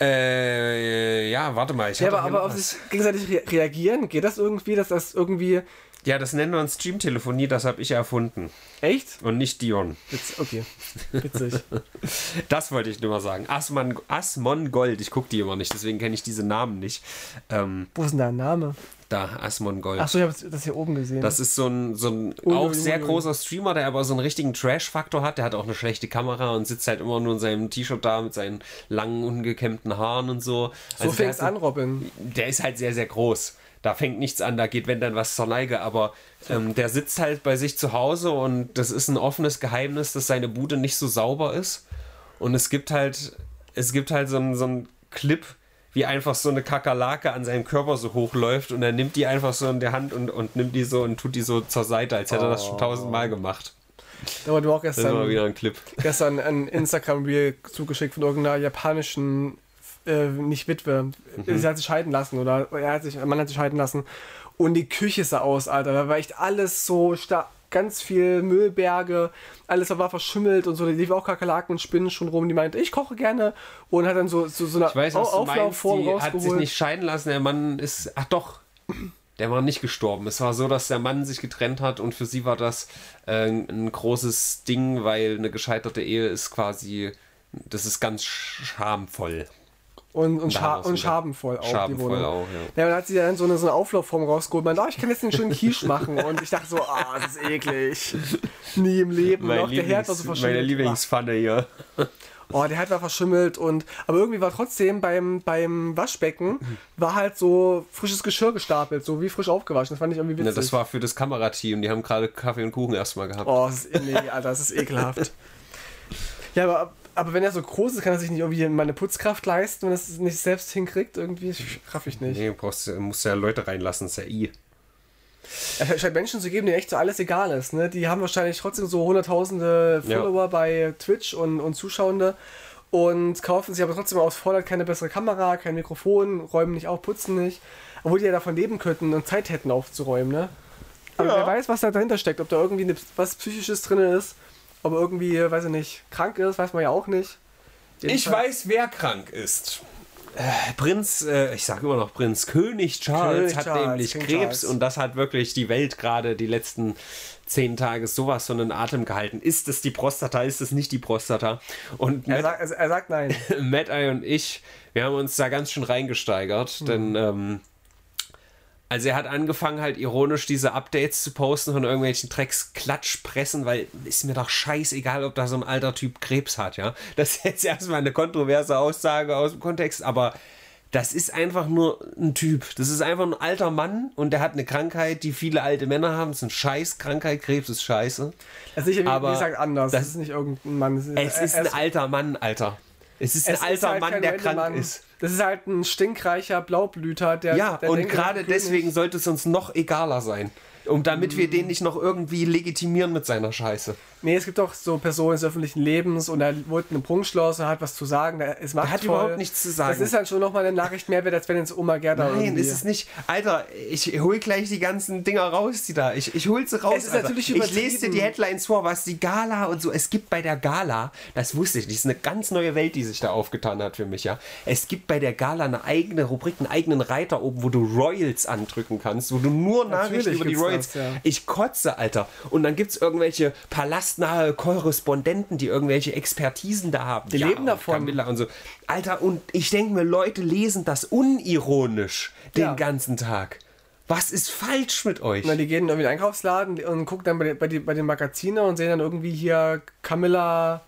Äh, ja, warte mal. Ich Ja, aber, aber auf sich gegenseitig re reagieren, geht das irgendwie, dass das irgendwie, Ja, das nennen wir uns Streamtelefonie, das habe ich erfunden. echt? Und nicht Dion. Witz, okay, witzig. Das wollte ich nur mal sagen. Asmon, Asmon Gold, ich gucke die immer nicht, deswegen kenne ich diese Namen nicht. Ähm, Wo ist denn dein Name? da, Asmon Gold. Achso, ich habe das hier oben gesehen. Das ist so ein, so ein Ui, auch ui, sehr ui. großer Streamer, der aber so einen richtigen Trash-Faktor hat. Der hat auch eine schlechte Kamera und sitzt halt immer nur in seinem T-Shirt da mit seinen langen, ungekämmten Haaren und so. so der fängt's an, Robin. Der ist halt sehr, sehr groß. Da fängt nichts an, da geht, wenn dann was zur Neige. Aber ähm, der sitzt halt bei sich zu Hause und das ist ein offenes Geheimnis, dass seine Bude nicht so sauber ist. Und es gibt halt, es gibt halt so einen so Clip, wie einfach so eine Kakerlake an seinem Körper so hochläuft und er nimmt die einfach so in der Hand und, und nimmt die so und tut die so zur Seite, als hätte er das schon tausendmal gemacht. Da wurde mir auch Das ist mal gestern, wieder ein Clip. gestern ein Instagram-Reel zugeschickt von irgendeiner japanischen, äh, nicht Witwe. Mhm. Sie hat sich scheiden lassen oder er hat sich, Mann hat sich scheiden lassen. Und die Küche sah aus, Alter. Da war echt alles so stark. Ganz viel Müllberge, alles war verschimmelt und so. Da lief auch Kakerlaken und Spinnen schon rum. Die meinte, ich koche gerne. Und hat dann so, so, so eine Ich weiß, was Au- du meinst, Auflaufform die hat sich rausgeholt. nicht scheiden lassen. Der Mann ist, ach doch, der war nicht gestorben. Es war so, dass der Mann sich getrennt hat und für sie war das äh, ein großes Ding, weil eine gescheiterte Ehe ist quasi, das ist ganz schamvoll. Und, und, scha und schabenvoll auch. die Schabenvoll Wohnung. auch, Ja, und dann hat sie dann so eine, so eine Auflaufform rausgeholt. Man, ah, ich kann jetzt einen schönen Quiche machen. Und ich dachte so, ah, das ist eklig. Nie im Leben. und Mein auch der Herd war so verschieden. meine Lieblingspfanne hier. Oh, der hat war verschimmelt und aber irgendwie war trotzdem beim, beim Waschbecken war halt so frisches Geschirr gestapelt, so wie frisch aufgewaschen. Das fand ich irgendwie Ja, witzig. das war für das Kamerateam. Die haben gerade Kaffee und Kuchen erstmal gehabt. Oh, das ist, nee, Alter, das ist ekelhaft. Ja, aber, aber wenn er so groß ist, kann er sich nicht irgendwie meine Putzkraft leisten, wenn er es nicht selbst hinkriegt. Irgendwie raff ich nicht. Nee, brauchst, du- musst ja Leute reinlassen, ist ja i. Es scheint Menschen zu geben, denen echt so alles egal ist. Ne? Die haben wahrscheinlich trotzdem so hunderttausende Ja. Follower bei Twitch und, und Zuschauende und kaufen sich aber trotzdem aus Vorrat keine bessere Kamera, kein Mikrofon, räumen nicht auf, putzen nicht. Obwohl die ja davon leben könnten und Zeit hätten aufzuräumen. Ne? Aber Ja. wer weiß, was da dahinter steckt. Ob da irgendwie was Psychisches drin ist, ob er irgendwie, weiß ich nicht, krank ist, weiß man ja auch nicht. Ich Jedenfalls- weiß, wer krank ist. Äh, Prinz, äh, ich sage immer noch Prinz, König Charles König hat Charles, nämlich King Krebs Charles. und das hat wirklich die Welt gerade die letzten zehn Tage sowas von in Atem gehalten. Ist es die Prostata, ist es nicht die Prostata? Und Er, Matt, sagt, er, er sagt nein. Matt Eye und ich, wir haben uns da ganz schön reingesteigert, denn ähm, also er hat angefangen halt ironisch diese Updates zu posten von irgendwelchen Drecks Klatschpressen, weil ist mir doch scheißegal, ob da so ein alter Typ Krebs hat, ja. Das ist jetzt erstmal eine kontroverse Aussage aus dem Kontext, aber das ist einfach nur ein Typ. Das ist einfach ein alter Mann und der hat eine Krankheit, die viele alte Männer haben. Das ist eine Scheißkrankheit. Krebs ist scheiße. Das ist nicht, Aber wie gesagt, anders. das- Das, ist nicht irgendein Mann. Es ist er ein alter Mann, Alter. Es ist ein Es ist alter halt Mann, der krank Mann. ist. Das ist halt ein stinkreicher Blaublüter, der. Ja, der und er gerade ein deswegen sollte es uns noch egaler sein. Um damit wir den nicht noch irgendwie legitimieren mit seiner Scheiße. Nee, es gibt doch so Personen des öffentlichen Lebens und er wurde in einem Prunkschloss und hat was zu sagen. Er ist machtvoll. hat überhaupt nichts zu sagen. Das ist dann schon nochmal eine Nachricht mehr wert, als wenn jetzt Oma Gerda Nein, irgendwie... ist es nicht. Alter, ich hol gleich die ganzen Dinger raus, die da. Ich, ich hol sie raus. Es ist Alter. natürlich ich lese dir die Headlines vor, was die Gala und so. Es gibt bei der Gala, das wusste ich nicht, das ist eine ganz neue Welt, die sich da aufgetan hat für mich, ja. Es gibt bei der Gala eine eigene Rubrik, einen eigenen Reiter oben, wo du Royals andrücken kannst, wo du nur Nachrichten Natürlich über die Royals. das, ja. Ich kotze, Alter. Und dann gibt es irgendwelche palastnahe Korrespondenten, die irgendwelche Expertisen da haben. Die leben und davon. Camilla und so. Alter, und ich denke mir, Leute lesen das unironisch den Ja. ganzen Tag. Was ist falsch mit euch? Na, die gehen in irgendwie in den Einkaufsladen und gucken dann bei den, bei, bei den Magazinen und sehen dann irgendwie hier Camilla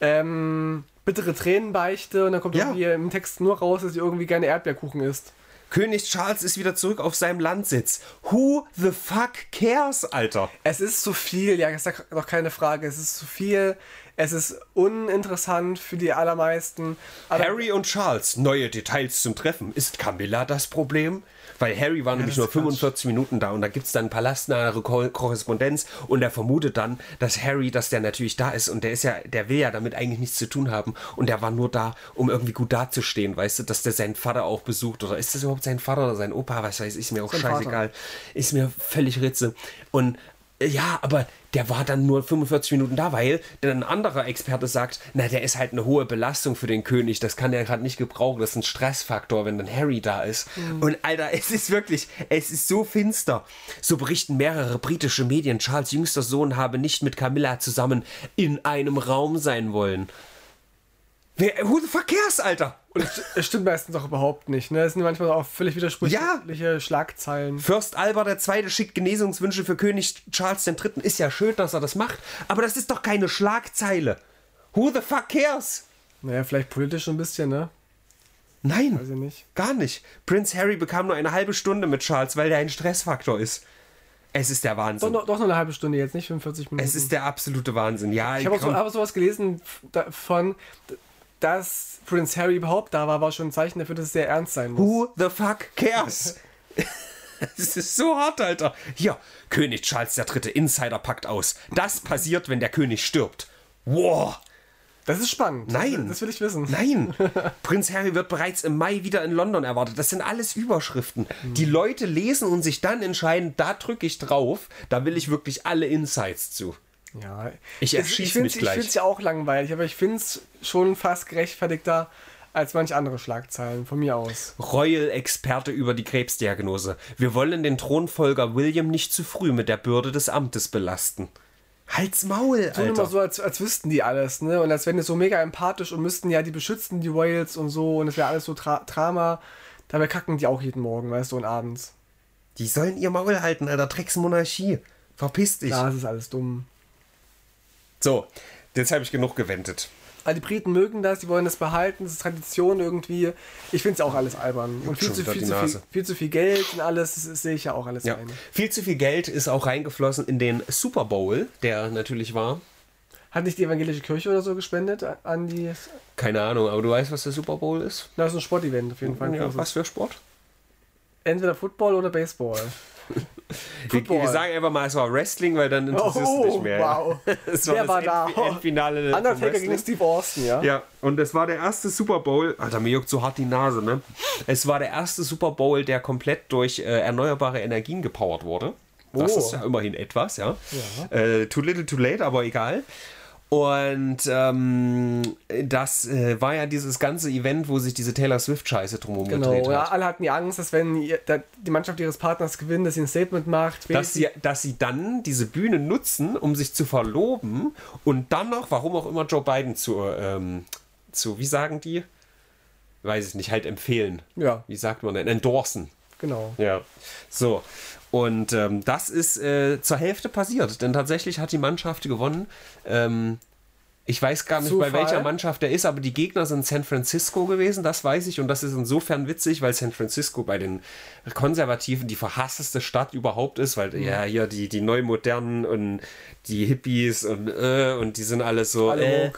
ähm, bittere Tränenbeichte und dann kommt Ja. irgendwie im Text nur raus, dass sie irgendwie gerne Erdbeerkuchen isst. König Charles ist wieder zurück auf seinem Landsitz. Who the fuck cares, Alter? Es ist zu viel, ja, das ist doch keine Frage. Es ist zu viel, es ist uninteressant für die allermeisten. Aber Harry und Charles, neue Details zum Treffen. Ist Camilla das Problem? Weil Harry war nämlich das nur ist Quatsch. 45 Minuten da und da gibt es dann palastnahe Ko Korrespondenz und er vermutet dann, dass Harry, dass der natürlich da ist und der ist ja, der will ja damit eigentlich nichts zu tun haben und der war nur da, um irgendwie gut dazustehen, weißt du, dass der seinen Vater auch besucht oder ist das überhaupt sein Vater oder sein Opa, was weiß ich, ist mir auch Sein scheißegal, ist mir völlig Ritze und ja, aber der war dann nur 45 Minuten da, weil dann ein anderer Experte sagt, na, der ist halt eine hohe Belastung für den König, das kann der gerade nicht gebrauchen, das ist ein Stressfaktor, wenn dann Harry da ist. Und Alter, es ist wirklich, es ist so finster. So berichten mehrere britische Medien, Charles jüngster Sohn habe nicht mit Camilla zusammen in einem Raum sein wollen. Wer, who the fuck cares, Alter? Und es, stimmt meistens auch überhaupt nicht. Ne? Es sind manchmal auch völlig widersprüchliche Schlagzeilen. Fürst Albert II. schickt Genesungswünsche für König Charles III. Ist ja schön, dass er das macht, aber das ist doch keine Schlagzeile. Who the fuck cares? Naja, vielleicht politisch ein bisschen, ne? Nein, Weiß ich nicht. gar nicht. Prince Harry bekam nur eine halbe Stunde mit Charles, weil der ein Stressfaktor ist. Es ist der Doch, Wahnsinn. noch, doch noch eine halbe Stunde jetzt, nicht 45 Minuten. Es ist der absolute Wahnsinn. Ja, ich habe auch, so, hab sowas gelesen davon, dass Prince Harry überhaupt da war, war schon ein Zeichen dafür, dass es sehr ernst sein muss. Who the fuck cares? Es ist so hart, Alter. Hier, König Charles III. Insider packt aus. Das passiert, wenn der König stirbt. Wow. Das ist spannend. Nein. Das, das will ich wissen. Nein, Prinz Harry wird bereits im Mai wieder in London erwartet. Das sind alles Überschriften. Die Leute lesen und sich dann entscheiden, da drücke ich drauf, da will ich wirklich alle Insights zu. Ja. Ich Es- erschieß find's- mich gleich. Ich finde es ja auch langweilig, aber ich finde es schon fast gerechtfertigter als manche andere Schlagzeilen, von mir aus. Royal-Experte über die Krebsdiagnose. Wir wollen den Thronfolger William nicht zu früh mit der Bürde des Amtes belasten. Halt's Maul, Tun immer Alter. so, als, als wüssten die alles, ne? Und als wären die so mega empathisch und müssten ja die beschützen, die Royals und so. Und es wäre alles so Tra Drama. Dabei kacken die auch jeden Morgen, weißt du, und abends. Die sollen ihr Maul halten, Alter. Drecksmonarchie. Verpiss dich. Da ist es alles dumm. So, jetzt habe ich genug gewendet. Weil die Briten mögen das, die wollen das behalten, das ist Tradition irgendwie. Ich finde es auch alles albern. Und viel zu, viel, zu viel, viel zu viel Geld und alles, das, sehe ich ja auch alles Ja. ein. Viel zu viel Geld ist auch reingeflossen in den Super Bowl, der natürlich war. Hat nicht die evangelische Kirche oder so gespendet an die. Keine Ahnung, aber du weißt, was der Super Bowl ist? Na, das ist ein Sportevent auf jeden Fall. Ja, was für Sport? Entweder Football oder Baseball. Wir, wir sagen einfach mal, es war Wrestling, weil dann interessiert es Oh, nicht mehr. wow. Es Wer das war da? Endfi- Endfinale Undertaker gegen Steve Austin, ja? Ja, und es war der erste Super Bowl. Alter, mir juckt so hart die Nase, ne? Es war der erste Super Bowl, der komplett durch äh, erneuerbare Energien gepowert wurde. Das Oh. ist ja immerhin etwas, ja. Äh, too little, too late, aber egal. Und ähm, das äh, war ja dieses ganze Event, wo sich diese Taylor Swift-Scheiße drumherum Genau, gedreht ja, hat. alle hatten die Angst, dass wenn ihr, da, die Mannschaft ihres Partners gewinnt, dass sie ein Statement macht. Dass sie, dass sie dann diese Bühne nutzen, um sich zu verloben und dann noch, warum auch immer, Joe Biden zu, ähm, zu wie sagen die? Weiß ich nicht, halt empfehlen. Ja, Wie sagt man denn? Endorsen. genau. Ja. So. Und ähm, das ist äh, zur Hälfte passiert, denn tatsächlich hat die Mannschaft gewonnen. Ähm, ich weiß gar nicht, Zufall? bei welcher Mannschaft er ist, aber die Gegner sind San Francisco gewesen, das weiß ich. Und das ist insofern witzig, weil San Francisco bei den Konservativen die verhassteste Stadt überhaupt ist, weil ja hier die, die Neumodernen und die Hippies und, äh, und die sind alles so. Alle äh.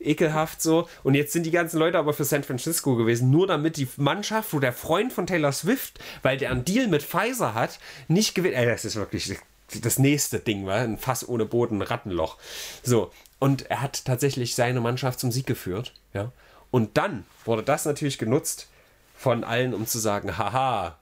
Ekelhaft so. Und jetzt sind die ganzen Leute aber für San Francisco gewesen, nur damit die Mannschaft, wo der Freund von Taylor Swift, weil der einen Deal mit Pfizer hat, nicht gewinnt. Ey, das ist wirklich das nächste Ding, war ein Fass ohne Boden, ein Rattenloch. So. Und er hat tatsächlich seine Mannschaft zum Sieg geführt. Ja. Und dann wurde das natürlich genutzt von allen, um zu sagen, haha,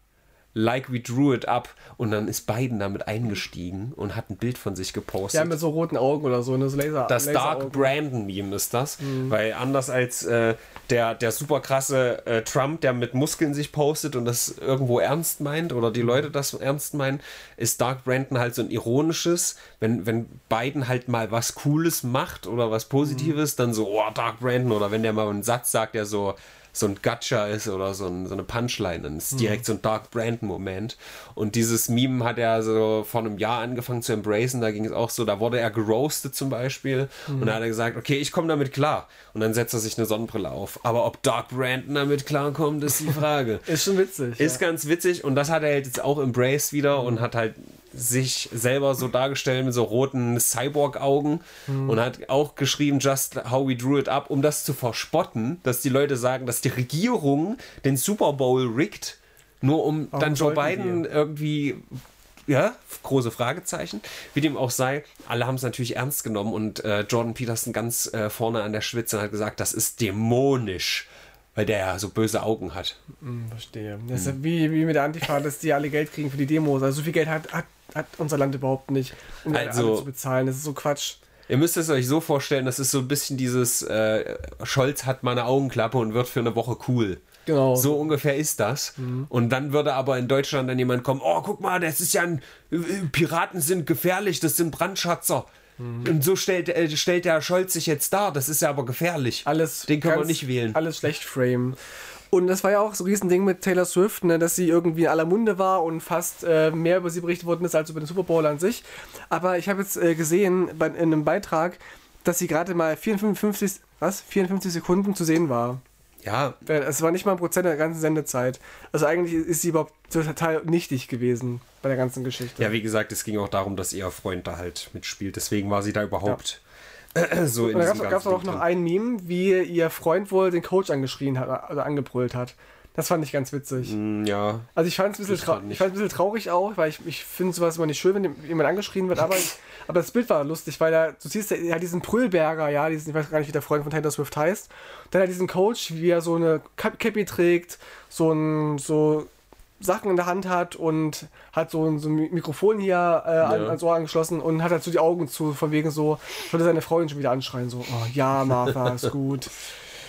like we drew it up. Und dann ist Biden damit eingestiegen und hat ein Bild von sich gepostet. Ja, mit so roten Augen oder so, ne? So Laser. Das Dark Laseraugen. Brandon Meme ist das, Mhm. weil anders als äh, der, der super krasse äh, Trump, der mit Muskeln sich postet und das irgendwo ernst meint oder Mhm. die Leute das ernst meinen, ist Dark Brandon halt so ein ironisches, wenn, wenn Biden halt mal was Cooles macht oder was Positives, Mhm. dann so, oh, Dark Brandon oder wenn der mal einen Satz sagt, der so so ein Gotcha ist oder so, ein, so eine Punchline, dann Mhm. ist direkt so ein Dark Brandon-Moment. Und dieses Meme hat er so vor einem Jahr angefangen zu embracen, da ging es auch so, da wurde er geroastet zum Beispiel Mhm. und da hat er gesagt, okay, ich komme damit klar. Und dann setzt er sich eine Sonnenbrille auf. Aber ob Dark Brandon damit klarkommt, ist die Frage. Ist schon witzig. Ist ja. ganz witzig und das hat er jetzt auch embraced wieder und hat halt sich selber so dargestellt mit so roten Cyborg-Augen und hat auch geschrieben, just how we drew it up, um das zu verspotten, dass die Leute sagen, dass die Regierung den Super Bowl riggt, nur um Warum dann Joe Biden irgendwie ja, große Fragezeichen. Wie dem auch sei, alle haben es natürlich ernst genommen und äh, Jordan Peterson ganz äh, vorne an der Spitze hat gesagt, das ist dämonisch, weil der ja so böse Augen hat. Hm, verstehe. Das ist ja wie, wie mit der Antifa, dass die alle Geld kriegen für die Demos. Also so viel Geld hat, hat, hat unser Land überhaupt nicht, um die Also- alle zu bezahlen. Das ist so Quatsch. Ihr müsst es euch so vorstellen, das ist so ein bisschen dieses äh, Scholz hat mal eine Augenklappe und wird für eine Woche cool. Genau. So ungefähr ist das. Und dann würde aber in Deutschland dann jemand kommen, oh, guck mal, das ist ja ein, Piraten sind gefährlich, das sind Brandschatzer. Und so stellt, äh, stellt der Scholz sich jetzt dar, das ist ja aber gefährlich. alles Den können wir ganz- nicht wählen. Alles schlecht frame. Und das war ja auch so ein Riesending mit Taylor Swift, ne, dass sie irgendwie in aller Munde war und fast äh, mehr über sie berichtet worden ist als über den Super Bowl an sich. Aber ich habe jetzt äh, gesehen bei, in einem Beitrag, dass sie gerade mal 54, was? 54 Sekunden zu sehen war. Ja, Es war nicht mal ein Prozent der ganzen Sendezeit. Also eigentlich ist sie überhaupt total nichtig gewesen bei der ganzen Geschichte. ja, wie gesagt, es ging auch darum, dass ihr Freund da halt mitspielt. Deswegen war sie da überhaupt so in Und da gab es auch noch ein Meme, wie ihr Freund wohl den Coach angeschrien hat oder angebrüllt hat. Das fand ich ganz witzig. drin. Ja, Also ich fand es ein, bisschen Ich trau- ich ein traurig auch, weil ich, ich finde sowas immer nicht schön, wenn jemand angeschrien wird, aber, aber das Bild war lustig, weil er, du siehst, er hat diesen Prüllberger, ja, diesen, ich weiß gar nicht, wie der Freund von Taylor Swift heißt, dann hat er diesen Coach, wie er so eine Cap- Cappy trägt, so ein, so Sachen in der Hand hat und hat so ein, so ein Mikrofon hier äh, an, Ja. ans Ohr angeschlossen und hat halt so die Augen zu, von wegen so, würde seine Freundin schon wieder anschreien, so, oh ja, Martha, ist gut.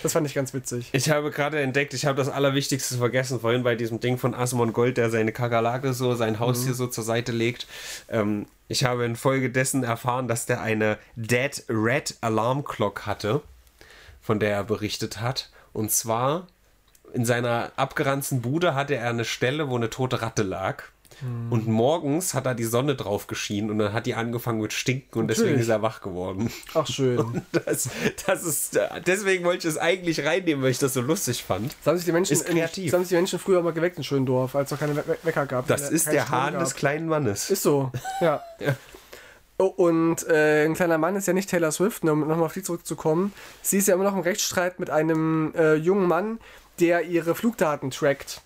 Das fand ich ganz witzig. Ich habe gerade entdeckt, ich habe das Allerwichtigste vergessen, vorhin bei diesem Ding von Asmon Gold, der seine Kakerlake so, sein Haus hier so zur Seite legt. Ähm, ich habe infolgedessen erfahren, dass der eine Dead Red Alarm Clock hatte, von der er berichtet hat. Und zwar in seiner abgeranzten Bude hatte er eine Stelle, wo eine tote Ratte lag. Hm. Und morgens hat da die Sonne drauf geschienen und dann hat die angefangen mit Stinken und Natürlich. deswegen ist er wach geworden. Ach, schön. Das, das, ist, deswegen wollte ich es eigentlich reinnehmen, weil ich das so lustig fand. Das haben sich die Menschen, ist kreativ. In, haben sich die Menschen früher mal geweckt in Schöndorf, als es noch keine We Wecker gab. Das ist der Hahn gab. des kleinen Mannes. Ist so, ja. ja. Oh, und äh, ein kleiner Mann ist ja nicht Taylor Swift, um nochmal auf die zurückzukommen. Sie ist ja immer noch im Rechtsstreit mit einem äh, jungen Mann, der ihre Flugdaten trackt.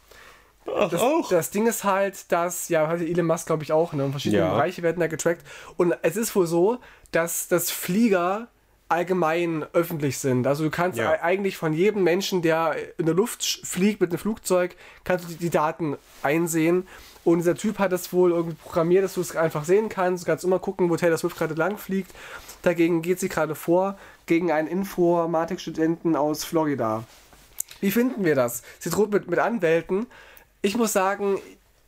Ach, das, auch. das Ding ist halt, dass, ja, hatte Elon Musk, glaube ich, auch, ne? Verschiedene ja. Bereiche werden da getrackt. Und es ist wohl so, dass das Flieger allgemein öffentlich sind. Also du kannst ja. eigentlich von jedem Menschen, der in der Luft fliegt mit einem Flugzeug, kannst du die, die Daten einsehen. Und dieser Typ hat das wohl irgendwie programmiert, dass du es einfach sehen kannst. Du kannst immer gucken, wo Taylor Swift gerade lang fliegt. Dagegen geht sie gerade vor gegen einen Informatikstudenten aus Florida. Wie finden wir das? Sie droht mit, mit Anwälten ich muss sagen,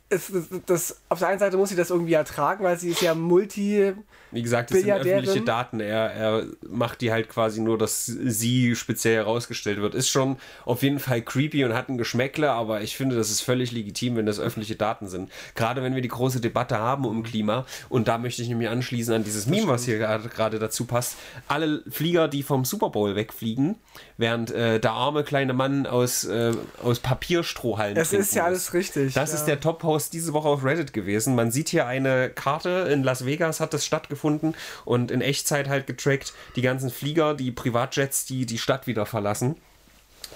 es, das, das, auf der einen Seite muss sie das irgendwie ertragen, weil sie ist ja multi wie gesagt, das sind öffentliche Daten. Er, er macht die halt quasi nur, dass sie speziell herausgestellt wird. Ist schon auf jeden Fall creepy und hat ein Geschmäckle, aber ich finde, das ist völlig legitim, wenn das öffentliche Daten sind. Gerade wenn wir die große Debatte haben um Klima. Und da möchte ich nämlich anschließen an dieses Meme, was hier gerade dazu passt. Alle Flieger, die vom Super Bowl wegfliegen, während äh, der arme kleine Mann aus, äh, aus Papierstrohhallen. Es ist ja alles richtig. Das ja. ist der Top-Post diese Woche auf Reddit gewesen. Man sieht hier eine Karte in Las Vegas, hat das stattgefunden gefunden und in Echtzeit halt getrackt die ganzen Flieger, die Privatjets, die die Stadt wieder verlassen.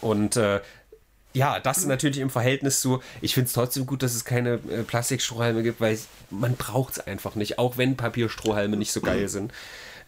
Und äh, ja, das natürlich im Verhältnis zu, ich finde es trotzdem gut, dass es keine äh, Plastikstrohhalme gibt, weil man braucht es einfach nicht, auch wenn Papierstrohhalme nicht so geil sind.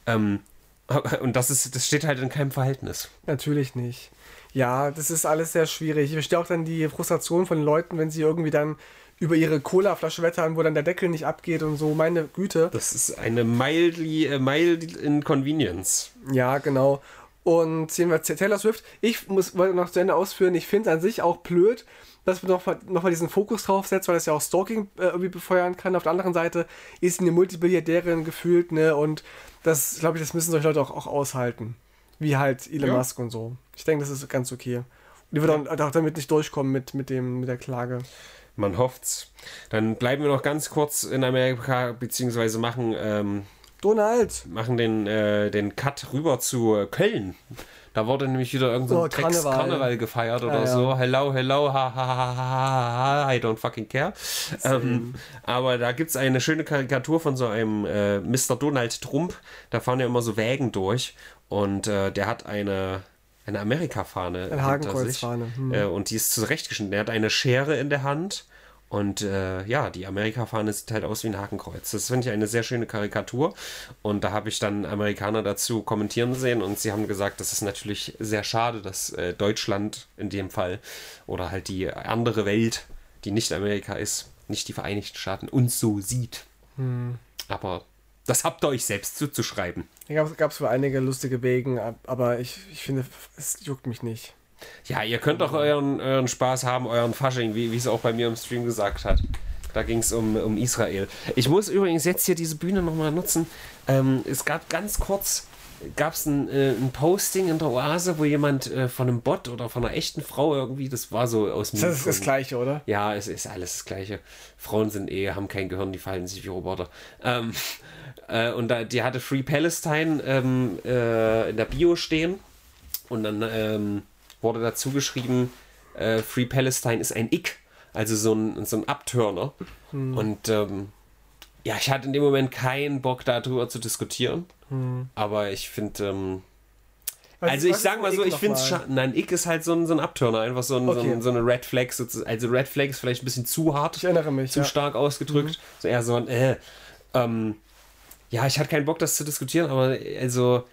Ähm, und das ist, das steht halt in keinem Verhältnis. Natürlich nicht. Ja, das ist alles sehr schwierig. Ich verstehe auch dann die Frustration von Leuten, wenn sie irgendwie dann über ihre Cola-Flasche wettern, wo dann der Deckel nicht abgeht und so. Meine Güte. Das ist eine mildly, uh, mild inconvenience. Ja, genau. Und sehen wir Taylor Swift. Ich muss wollte noch zu Ende ausführen. Ich finde es an sich auch blöd, dass man nochmal noch mal diesen Fokus drauf setzt, weil das ja auch Stalking äh, irgendwie befeuern kann. Auf der anderen Seite ist sie eine Multibilliardärin gefühlt, ne? Und das, glaube ich, das müssen solche Leute auch, auch aushalten. Wie halt Elon ja. Musk und so. Ich denke, das ist ganz okay. Die wird auch, auch damit nicht durchkommen mit, mit, dem, mit der Klage. Man hofft's. Dann bleiben wir noch ganz kurz in Amerika, beziehungsweise machen. Ähm, Donald! Machen den, äh, den Cut rüber zu Köln. Da wurde nämlich wieder irgendein so oh, Karneval. Karneval gefeiert oder ja, ja. so. Hello, hello, ha, ha, ha, ha, ha, I don't fucking care. Ähm, aber da gibt es eine schöne Karikatur von so einem äh, Mr. Donald Trump. Da fahren ja immer so Wägen durch. Und äh, der hat eine, eine Amerika-Fahne. Eine Hakenkreuzfahne. Hm. Äh, und die ist zurechtgeschnitten. Er hat eine Schere in der Hand. Und äh, ja, die Amerika-Fahne sieht halt aus wie ein Hakenkreuz. Das finde ich eine sehr schöne Karikatur. Und da habe ich dann Amerikaner dazu kommentieren sehen und sie haben gesagt, das ist natürlich sehr schade, dass äh, Deutschland in dem Fall oder halt die andere Welt, die nicht Amerika ist, nicht die Vereinigten Staaten, uns so sieht. Hm. Aber das habt ihr euch selbst zuzuschreiben. Da gab es wohl einige lustige Wegen, aber ich, ich finde, es juckt mich nicht. Ja, ihr könnt doch euren, euren Spaß haben, euren Fasching, wie, wie es auch bei mir im Stream gesagt hat. Da ging es um, um Israel. Ich muss übrigens jetzt hier diese Bühne nochmal nutzen. Ähm, es gab ganz kurz gab es ein, äh, ein, Posting in der Oase, wo jemand äh, von einem Bot oder von einer echten Frau irgendwie, das war so aus dem. Das ist das Gleiche, oder? Ja, es ist alles das Gleiche. Frauen sind eh, haben kein Gehirn, die verhalten sich wie Roboter. Ähm, äh, und da, die hatte Free Palestine ähm, äh, in der Bio stehen. Und dann ähm, wurde dazu geschrieben, äh, Free Palestine ist ein Ick. Also so ein, so ein Abtörner. Hm. Und ähm, ja, ich hatte in dem Moment keinen Bock darüber zu diskutieren. Hm. Aber ich finde, ähm, also ich sag mal so, ich finde es schade. Nein, Ick ist halt so ein, so ein Abturner, einfach so, ein, okay. so, ein, so, eine Red Flag. Also Red Flag ist vielleicht ein bisschen zu hart. Ich erinnere mich. Zu ja. stark ausgedrückt. Mhm. So eher so ein, äh, ähm, ja, ich hatte keinen Bock, das zu diskutieren, aber also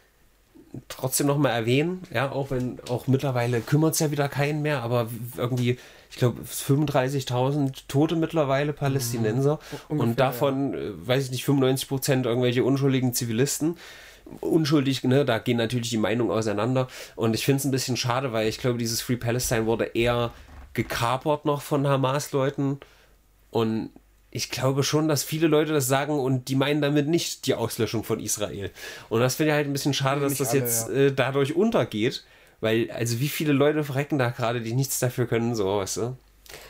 trotzdem nochmal erwähnen, ja, auch wenn, auch mittlerweile kümmert es ja wieder keinen mehr, aber irgendwie, ich glaube, 35.000 Tote mittlerweile Palästinenser mhm. und davon, ja. Äh, weiß ich nicht, 95 Prozent irgendwelche unschuldigen Zivilisten. Unschuldig, ne, da gehen natürlich die Meinungen auseinander und ich finde es ein bisschen schade, weil ich glaube, dieses Free Palestine wurde eher gekapert noch von Hamas-Leuten und ich glaube schon, dass viele Leute das sagen und die meinen damit nicht die Auslöschung von Israel. Und das finde ich halt ein bisschen schade, dass das alle, jetzt ja. äh, dadurch untergeht. Weil, also wie viele Leute verrecken da gerade, die nichts dafür können, so, weißt du?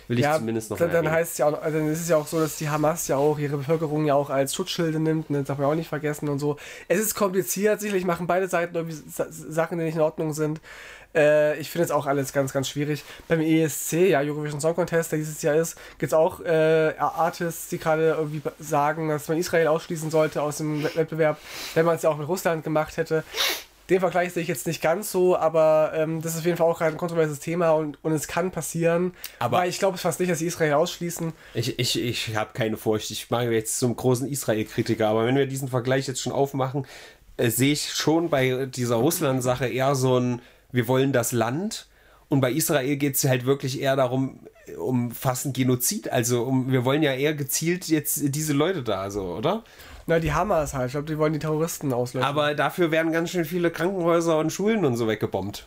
Will ja, ich zumindest noch dann, dann heißt es ja auch, also dann ist es ja auch so, dass die Hamas ja auch ihre Bevölkerung ja auch als Schutzschilde nimmt, ne, das darf man auch nicht vergessen und so. Es ist kompliziert, sicherlich machen beide Seiten irgendwie Sa Sachen, die nicht in Ordnung sind. Äh, ich finde es auch alles ganz, ganz schwierig. Beim ESC, ja, Eurovision Song Contest, der dieses Jahr ist, gibt es auch äh, Artists, die gerade irgendwie sagen, dass man Israel ausschließen sollte aus dem Wettbewerb, wenn man es ja auch mit Russland gemacht hätte. Den Vergleich sehe ich jetzt nicht ganz so, aber ähm, das ist auf jeden Fall auch gerade ein kontroverses Thema und, und es kann passieren. Aber- Aber ich glaube fast nicht, dass sie Israel ausschließen. Ich, ich, ich habe keine Furcht. Ich mache jetzt zum großen Israel-Kritiker, aber wenn wir diesen Vergleich jetzt schon aufmachen, äh, sehe ich schon bei dieser Russland-Sache eher so ein, wir wollen das Land. Und bei Israel geht es halt wirklich eher darum, um fast ein Genozid. Also um, wir wollen ja eher gezielt jetzt diese Leute da, so, oder? Na, die Hamas halt. Ich glaube, die wollen die Terroristen auslöschen. Aber dafür werden ganz schön viele Krankenhäuser und Schulen und so weggebombt.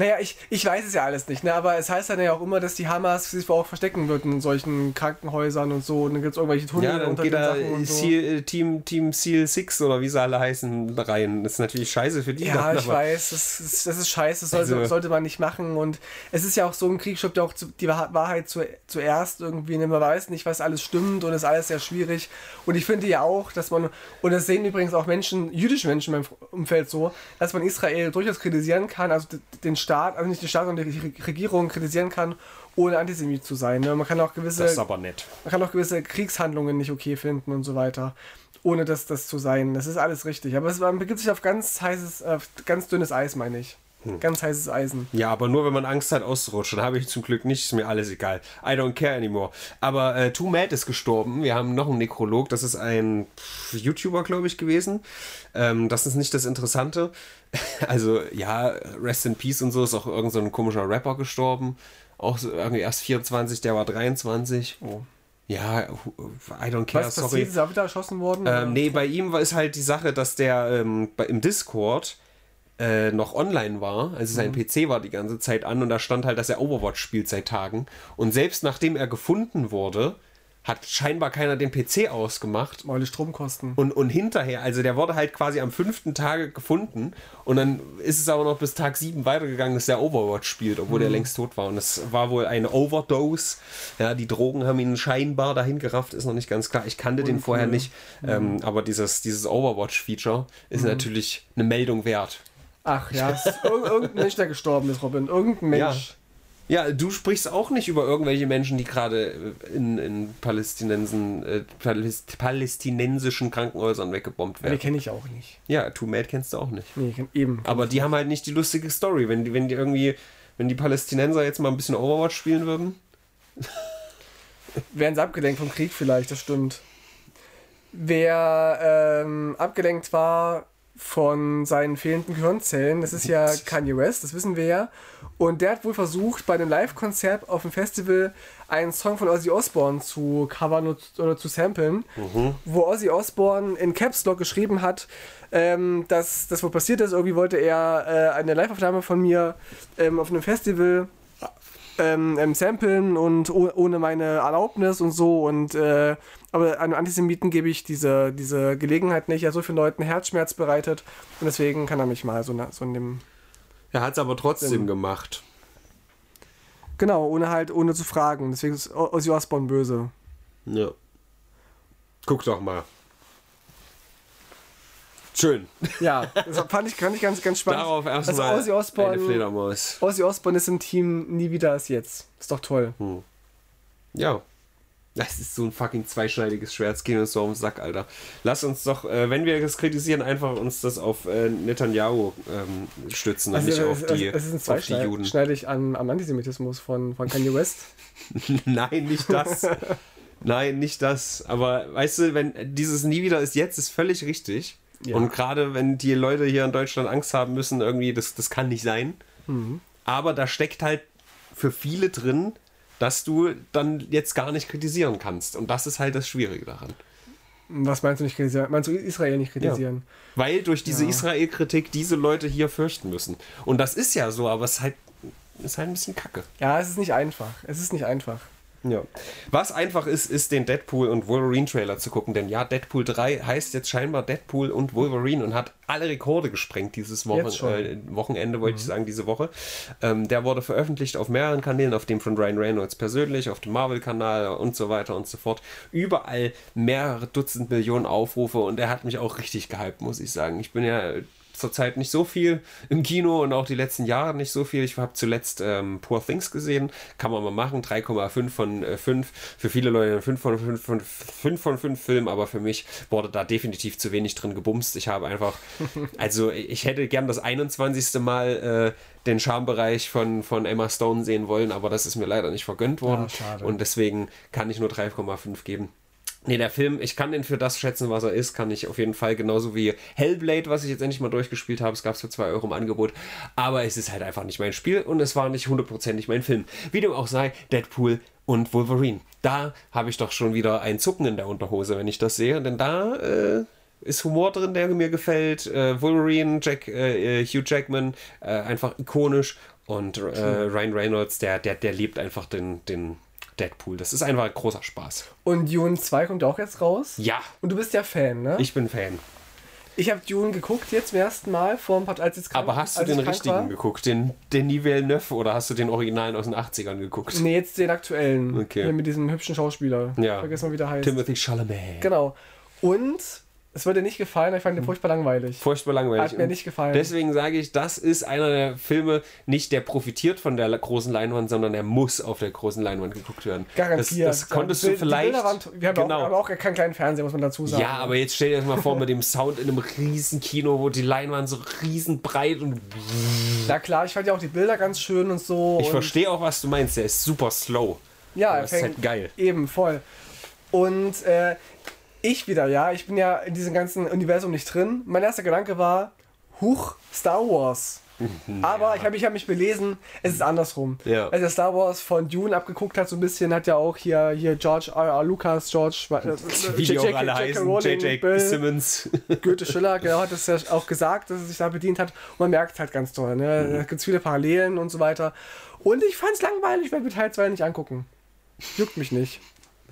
Naja, ich, ich weiß es ja alles nicht, ne? aber es heißt dann ja auch immer, dass die Hamas sich wohl auch verstecken wird in solchen Krankenhäusern und so. Und dann gibt es irgendwelche Tunnel Ja, dann unter geht den da Sachen und so. Seal, äh, Team, Team Seal 6 oder wie sie alle heißen rein. Das ist natürlich scheiße für die. Ja, dann, ich weiß, das ist, das ist scheiße, das sollte, Also- sollte man nicht machen. Und es ist ja auch so, im Krieg stirbt ja auch die Wahr- Wahrheit zu, zuerst irgendwie. ne? Man weiß nicht, was alles stimmt und es ist alles sehr schwierig. Und ich finde ja auch, dass man, und das sehen übrigens auch Menschen, jüdische Menschen meinem Umfeld so, dass man Israel durchaus kritisieren kann, also den Staat, also nicht den Staat, sondern die Re- Regierung kritisieren kann, ohne Antisemit zu sein. Ne? Man kann auch gewisse Das ist aber nett. man kann auch gewisse Kriegshandlungen nicht okay finden und so weiter, ohne das, das zu sein. Das ist alles richtig. Aber es, man begibt sich auf ganz heißes, auf ganz dünnes Eis, meine ich. Hm. Ganz heißes Eisen. Ja, aber nur wenn man Angst hat auszurutschen. Habe ich zum Glück nicht, ist mir alles egal. I don't care anymore. Aber äh, Too Mad ist gestorben. Wir haben noch einen Nekrolog. Das ist ein YouTuber, glaube ich, gewesen. Ähm, das ist nicht das Interessante. Also, ja, Rest in Peace und so ist auch irgend so ein komischer Rapper gestorben. Auch so irgendwie erst 24, der war 23. Oh. Ja, I don't care, Was sorry. passiert? Ist er wieder erschossen worden? Ähm, nee, bei ihm war ist halt die Sache, dass der ähm, im Discord äh, noch online war. Also sein PC war die ganze Zeit an und da stand halt, dass er Overwatch spielt seit Tagen. Und selbst nachdem er gefunden wurde, hat scheinbar keiner den PC ausgemacht. Mal die Stromkosten. Und, und hinterher, also der wurde halt quasi am fünften Tage gefunden und dann ist es aber noch bis Tag sieben weitergegangen, dass der Overwatch spielt, obwohl der längst tot war. Und es war wohl eine Overdose. Ja, die Drogen haben ihn scheinbar dahin gerafft, ist noch nicht ganz klar. Ich kannte den vorher nicht, ähm, aber dieses, dieses Overwatch-Feature ist natürlich eine Meldung wert. Ach ja, irg irgendein Mensch, der gestorben ist, Robin. Irgendein Mensch. Ja, du sprichst auch nicht über irgendwelche Menschen, die gerade äh, in, in Palästinensen, äh, Paläst palästinensischen Krankenhäusern weggebombt Ja, die werden. kenne ich auch nicht. Ja, Too Mad kennst du auch nicht. Nee, eben. Aber die haben halt nicht die lustige Story. Wenn die, wenn die irgendwie, wenn die Palästinenser jetzt mal ein bisschen Overwatch spielen würden. Wären sie abgelenkt vom Krieg vielleicht, das stimmt. Wer ähm, abgelenkt war von seinen fehlenden Gehirnzellen, das ist ja Kanye West, das wissen wir ja. Und der hat wohl versucht, bei einem Live-Konzert auf dem Festival einen Song von Ozzy Osbourne zu covern oder- zu samplen, wo Ozzy Osbourne in Caps Lock geschrieben hat, ähm, dass das wohl passiert ist. Irgendwie wollte er äh, eine Live-Aufnahme von mir ähm, auf einem Festival ähm, ähm, samplen und oh, ohne meine Erlaubnis und so und äh, aber an Antisemiten gebe ich diese, diese Gelegenheit nicht. Er hat so vielen Leuten Herzschmerz bereitet und deswegen kann er mich mal so, so in dem Er hat es aber trotzdem Stimmt. gemacht. genau ohne halt ohne zu fragen. Deswegen ist Ozzy Osbourne böse. Ja. Guck doch mal. Schön. Ja, das fand ich, fand ich ganz ganz spannend. Darauf also erstmal Ozzy eine Osbourne, Fledermaus. Ozzy Osbourne ist im Team nie wieder als jetzt. Ist doch toll. Ja. Das ist so ein fucking zweischneidiges Schwert. Es geht uns so auf den Sack, Alter. Lass uns doch, äh, wenn wir das kritisieren, einfach uns das auf äh, Netanyahu ähm, stützen und nicht auf die, es ist ein auf die Juden. Zweischneidig an, am Antisemitismus von, von Kanye West. Nein, nicht das. Nein, nicht das. Aber weißt du, wenn dieses Nie wieder ist jetzt, ist völlig richtig. Ja. Und gerade wenn die Leute hier in Deutschland Angst haben müssen, irgendwie, das, das kann nicht sein. Mhm. Aber da steckt halt für viele drin, dass du dann jetzt gar nicht kritisieren kannst. Und das ist halt das Schwierige daran. Was meinst du nicht kritisieren? Meinst du Israel nicht kritisieren? Weil durch diese Ja. Israel-Kritik diese Leute hier fürchten müssen. Und das ist ja so, aber es ist halt, ist halt ein bisschen kacke. Ja, es ist nicht einfach. Es ist nicht einfach. Ja. Was einfach ist, ist den Deadpool und Wolverine Trailer zu gucken, denn ja, Deadpool 3 heißt jetzt scheinbar Deadpool und Wolverine und hat alle Rekorde gesprengt dieses Wochen äh, Wochenende, wollte mhm. ich sagen, diese Woche. Ähm, der wurde veröffentlicht auf mehreren Kanälen, auf dem von Ryan Reynolds persönlich, auf dem Marvel-Kanal und so weiter und so fort. Überall mehrere Dutzend Millionen Aufrufe und er hat mich auch richtig gehypt, muss ich sagen. Ich bin ja zurzeit nicht so viel im Kino und auch die letzten Jahre nicht so viel. Ich habe zuletzt ähm, Poor Things gesehen. Kann man mal machen. 3,5 von äh, 5. Für viele Leute ein 5 von 5, von 5 von 5 Film, aber für mich wurde da definitiv zu wenig drin gebumst. Ich habe einfach, also ich hätte gern das 21. Mal äh, den Schambereich von, von Emma Stone sehen wollen, aber das ist mir leider nicht vergönnt worden. Ja, und deswegen kann ich nur 3,5 geben. Nee, der Film, ich kann den für das schätzen, was er ist, kann ich auf jeden Fall genauso wie Hellblade, was ich jetzt endlich mal durchgespielt habe. Es gab es für 2 Euro im Angebot. Aber es ist halt einfach nicht mein Spiel und es war nicht hundertprozentig mein Film. Wie dem auch sei, Deadpool und Wolverine. Da habe ich doch schon wieder ein Zucken in der Unterhose, wenn ich das sehe. Denn da äh, ist Humor drin, der mir gefällt. Äh, Wolverine, Jack, äh, Hugh Jackman, äh, einfach ikonisch. Und äh, Ryan Reynolds, der, der, der liebt einfach den, den Deadpool. Das ist einfach ein großer Spaß. Und Dune 2 kommt auch jetzt raus? Ja. Und du bist ja Fan, ne? Ich bin Fan. Ich habe Dune geguckt jetzt zum ersten Mal, vor ein paar, als jetzt krank, Aber hast du den richtigen war. geguckt, den Denis Villeneuve, oder hast du den Originalen aus den 80ern geguckt? Nee, jetzt den aktuellen. Okay. Mit diesem hübschen Schauspieler. Ja. Vergiss mal, wie der heißt. Timothy Chalamet. Genau. Und es würde nicht gefallen, ich fand den hm. furchtbar langweilig. Furchtbar langweilig. Hat mir nicht gefallen. Deswegen sage ich, das ist einer der Filme, nicht der profitiert von der großen Leinwand, sondern er muss auf der großen Leinwand geguckt werden. Garantiert. Das, das konntest du vielleicht. Wir haben genau. auch, aber auch keinen kleinen Fernseher, muss man dazu sagen. Ja, aber jetzt stell dir das mal vor mit dem Sound in einem riesen Kino, wo die Leinwand so riesen breit und. Na klar, ich fand ja auch die Bilder ganz schön und so. Ich verstehe auch, was du meinst. Der ist super slow. Ja, das ist halt geil. Eben, voll. Und äh, ich wieder, ja, ich bin ja in diesem ganzen Universum nicht drin. Mein erster Gedanke war, Huch, Star Wars. Aber ich habe ich hab mich belesen, es ist andersrum. Ja. Als er Star Wars von Dune abgeguckt hat, so ein bisschen, hat ja auch hier, hier George R. R. Lucas, George, äh, wie die auch alle heißen, J.J. Simmons. Goethe Schiller, genau, hat das ja auch gesagt, dass er sich da bedient hat. Und man merkt halt ganz toll, ne? Mhm. Da gibt es viele Parallelen und so weiter. Und ich fand es langweilig, ich werde mir Teil 2 nicht angucken. Juckt mich nicht.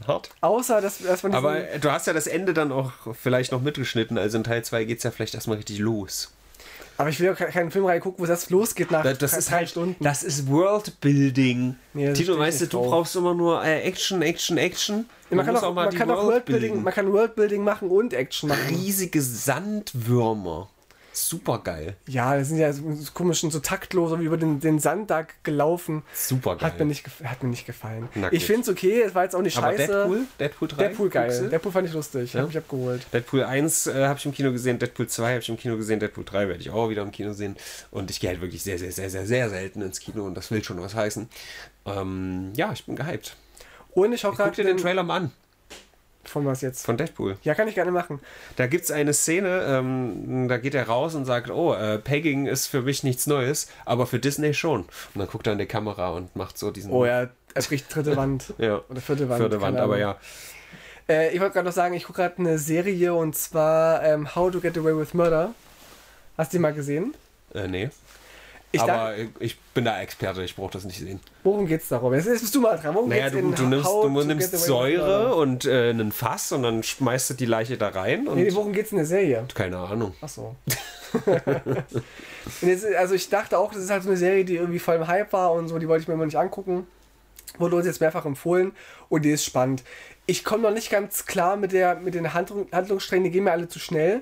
Hart. Außer, dass, dass man. Aber du hast ja das Ende dann auch vielleicht noch mitgeschnitten. Also in Teil 2 geht es ja vielleicht erstmal richtig los. Aber ich will auch keinen Filmreihe gucken, wo das losgeht nach das, das drei, ist halt, Stunden. Das ist Worldbuilding. Nee, Tito, weißt du, du brauchst immer nur äh, Action, Action, Action. Man, man, kann auch, auch man kann auch Worldbuilding, man kann Worldbuilding machen und Action machen. Riesige Sandwürmer super geil. Ja, das sind ja so komischen, so taktlos wie über den, den Sand da gelaufen. Super geil. Hat mir nicht, hat mir nicht gefallen. ich finde es okay, es war jetzt auch nicht Aber scheiße. Deadpool? Deadpool 3? Deadpool geil. Guckst Deadpool fand ich lustig, ja? habe ich abgeholt. Deadpool 1 äh, habe ich im Kino gesehen, Deadpool 2 habe ich im Kino gesehen, Deadpool 3 werde ich auch wieder im Kino sehen. Und ich gehe halt wirklich sehr, sehr, sehr, sehr, sehr selten ins Kino und das will schon was heißen. Ähm, ja, ich bin gehypt. Und ich, ich guck dir den Trailer mal an. Von was jetzt? Von Deadpool. Ja, kann ich gerne machen. Da gibt es eine Szene, ähm, da geht er raus und sagt, oh, äh, Pegging ist für mich nichts Neues, aber für Disney schon. Und dann guckt er in die Kamera und macht so diesen... Oh ja, er bricht dritte Wand. ja. Oder vierte Wand. Vierte Wand, aber ja. Äh, ich wollte gerade noch sagen, ich gucke gerade eine Serie und zwar ähm, How to Get Away with Murder. Hast du die mal gesehen? Äh, nee. Ich aber dachte, ich bin da Experte, ich brauche das nicht sehen. Worum geht's darum? Jetzt bist du mal dran. Worum naja, du, du, nimmst, du nimmst Säure und äh, einen Fass und dann schmeißt du die Leiche da rein. Und nee, worum geht's in der Serie? Keine Ahnung. Ach so. jetzt, also ich dachte auch, das ist halt so eine Serie, die irgendwie voll im Hype war und so, die wollte ich mir immer nicht angucken. Wurde uns jetzt mehrfach empfohlen und die ist spannend. Ich komme noch nicht ganz klar mit, der, mit den Handlungssträngen, die gehen mir alle zu schnell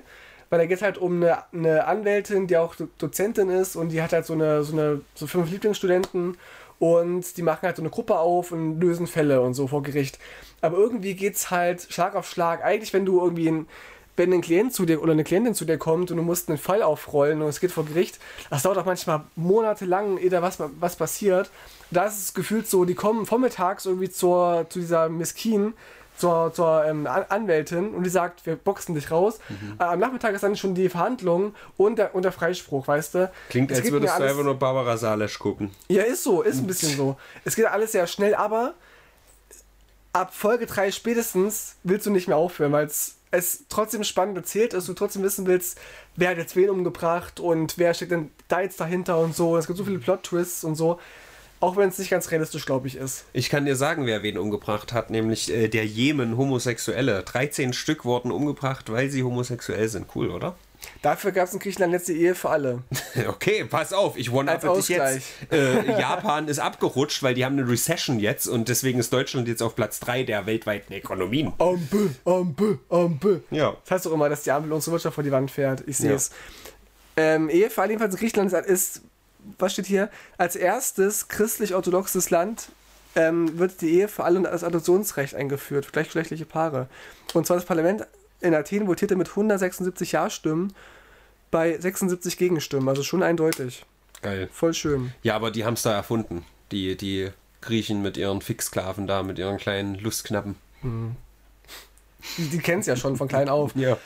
weil da geht es halt um eine, eine Anwältin, die auch Dozentin ist und die hat halt so eine, so eine, so fünf Lieblingsstudenten und die machen halt so eine Gruppe auf und lösen Fälle und so vor Gericht. Aber irgendwie geht es halt Schlag auf Schlag. Eigentlich, wenn du irgendwie ein, wenn ein Klient zu dir oder eine Klientin zu dir kommt und du musst einen Fall aufrollen und es geht vor Gericht, das dauert auch manchmal monatelang, ehe da was, was passiert. Da ist es gefühlt so, die kommen vormittags irgendwie zur, zu dieser Miskin zur, zur ähm, Anwältin und die sagt, wir boxen dich raus. Mhm. Äh, am Nachmittag ist dann schon die Verhandlung und der, und der Freispruch, weißt du? Klingt, es als würdest alles, du einfach nur Barbara Salesch gucken. Ja, ist so, ist ein bisschen so. Es geht alles sehr schnell, aber ab Folge 3 spätestens willst du nicht mehr aufhören, weil es es trotzdem spannend erzählt ist, du trotzdem wissen willst, wer hat jetzt wen umgebracht und wer steckt denn da jetzt dahinter und so. Es gibt so viele Plot-Twists und so. Auch wenn es nicht ganz realistisch, glaube ich, ist. Ich kann dir sagen, wer wen umgebracht hat, nämlich äh, der Jemen Homosexuelle. 13 Stück wurden umgebracht, weil sie homosexuell sind. Cool, oder? Dafür gab es in Griechenland letzte Ehe für alle. Okay, pass auf, ich up dich jetzt. Äh, Japan ist abgerutscht, weil die haben eine Recession jetzt und deswegen ist Deutschland jetzt auf Platz 3 der weltweiten Ökonomien. Ampel, Ampel, Ampel. Ja. Das heißt doch immer, dass die Ampel unsere Wirtschaft vor die Wand fährt. Ich sehe Ja. es. Ähm, Ehe für alle jedenfalls in Griechenland ist, was steht hier? Als erstes christlich-orthodoxes Land ähm, wird die Ehe für alle und das Adoptionsrecht eingeführt für gleichgeschlechtliche Paare. Und zwar das Parlament in Athen votierte mit 176 Ja-Stimmen bei 76 Gegenstimmen. Also schon eindeutig. Geil. Voll schön. Ja, aber die haben es da erfunden. Die, die Griechen mit ihren Fixsklaven da, mit ihren kleinen Lustknappen. Die, die kennen es ja schon von klein auf. Ja.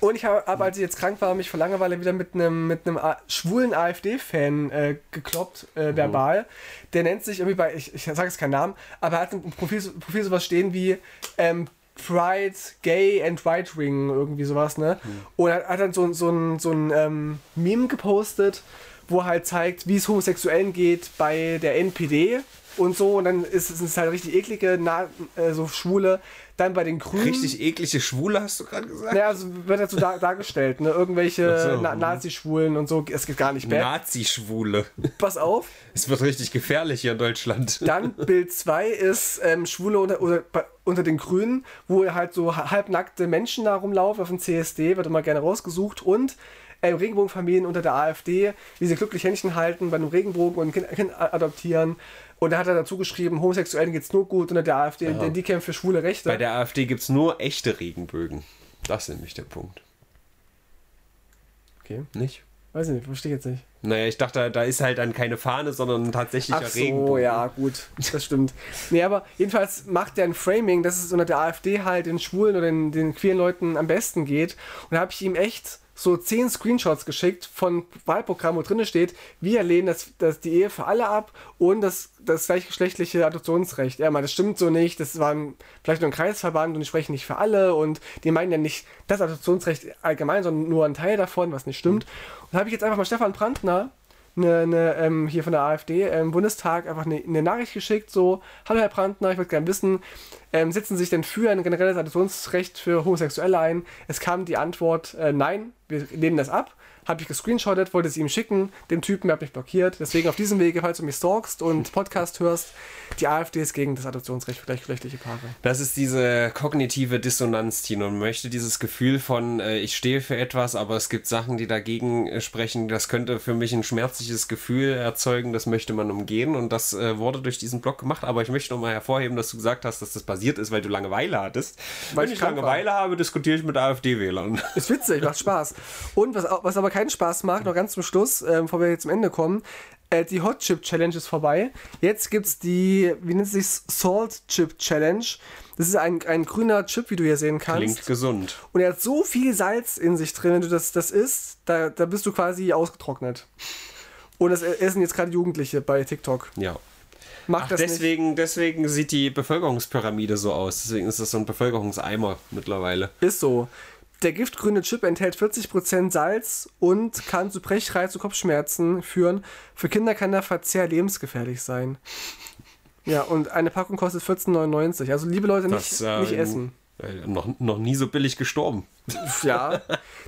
Und ich habe, hab, als ich jetzt krank war, mich vor Langeweile wieder mit einem mit einem schwulen AfD-Fan äh, gekloppt, äh, verbal. Der nennt sich irgendwie bei, ich, ich sage jetzt keinen Namen, aber er hat im Profil, Profil sowas stehen wie ähm, Pride, Gay and Right Wing, irgendwie sowas, ne? Und er hat dann so, so ein, so ein ähm, Meme gepostet, wo er halt zeigt, wie es Homosexuellen geht bei der NPD und so. Und dann ist es halt richtig eklige, na, äh, so Schwule. Dann bei den Grünen. Richtig eklige Schwule, hast du gerade gesagt? Naja, also wird dazu dar dargestellt, ne? Irgendwelche so, Na. Nazi-Schwulen und so, es geht gar nicht mehr. Nazi-Schwule. Pass auf. Es wird richtig gefährlich hier in Deutschland. Dann Bild 2 ist ähm, Schwule unter, oder, unter den Grünen, wo halt so ha- halbnackte Menschen da rumlaufen auf dem CSD, wird immer gerne rausgesucht. Und ähm, Regenbogenfamilien unter der AfD, wie sie glücklich Händchen halten bei einem Regenbogen und ein Kind, kind adoptieren. Und da hat er dazu geschrieben, Homosexuellen geht's nur gut unter der AfD, denn die kämpfen für schwule Rechte. Bei der AfD gibt es nur echte Regenbögen. Das ist nämlich der Punkt. okay, Nicht? weiß ich nicht, verstehe ich jetzt nicht. Naja, ich dachte, da ist halt dann keine Fahne, sondern ein tatsächlicher Ach so, Regenbogen. ja, gut, das stimmt. nee, aber jedenfalls macht der ein Framing, dass es unter der AfD halt den Schwulen oder den, den queeren Leuten am besten geht. Und da habe ich ihm echt so zehn Screenshots geschickt von Wahlprogrammen, wo drin steht, wir lehnen das, das die Ehe für alle ab und das, das gleichgeschlechtliche Adoptionsrecht. Er meint, das stimmt so nicht, das war vielleicht nur ein Kreisverband und die sprechen nicht für alle und die meinen ja nicht das Adoptionsrecht allgemein, sondern nur ein Teil davon, was nicht stimmt. Und da habe ich jetzt einfach mal Stefan Brandner eine, eine ähm, hier von der AfD im Bundestag einfach eine, eine Nachricht geschickt, so, hallo Herr Brandner, ich würde gerne wissen, ähm, setzen Sie sich denn für ein generelles Adoptionsrecht für Homosexuelle ein? Es kam die Antwort, äh, nein, wir lehnen das ab. Habe ich gescreenshottet, wollte es ihm schicken, dem Typen, der hat mich blockiert. Deswegen auf diesem Wege, falls du mich stalkst und Podcast hörst, die AfD ist gegen das Adoptionsrecht für gleichgeschlechtliche Paare. Das ist diese kognitive Dissonanz, Tino. Man möchte dieses Gefühl von, äh, ich stehe für etwas, aber es gibt Sachen, die dagegen äh, sprechen. Das könnte für mich ein schmerzliches Gefühl erzeugen, das möchte man umgehen. Und das äh, wurde durch diesen Blog gemacht. Aber ich möchte nochmal hervorheben, dass du gesagt hast, dass das passiert ist, weil du Langeweile hattest. Weil Wenn ich war. Langeweile habe, diskutiere ich mit AfD-Wählern. Ist witzig, macht Spaß. Und was, was aber keinen Spaß macht, noch ganz zum Schluss, ähm, bevor wir jetzt zum Ende kommen, äh, die Hot Chip Challenge ist vorbei. Jetzt gibt es die, wie nennt sich Salt Chip Challenge. Das ist ein, ein grüner Chip, wie du hier sehen kannst. Klingt gesund. Und er hat so viel Salz in sich drin, wenn du das, das isst, da, da bist du quasi ausgetrocknet. Und das essen jetzt gerade Jugendliche bei TikTok. Ja. Macht Ach, das nicht. deswegen, deswegen sieht die Bevölkerungspyramide so aus. Deswegen ist das so ein Bevölkerungseimer mittlerweile. Ist so. Der giftgrüne Chip enthält 40% Salz und kann zu Brechreiz und Kopfschmerzen führen. Für Kinder kann der Verzehr lebensgefährlich sein. Ja, und eine Packung kostet 14,99. Also liebe Leute, nicht, Das, äh, nicht essen. Äh, noch, noch nie so billig gestorben. Ja.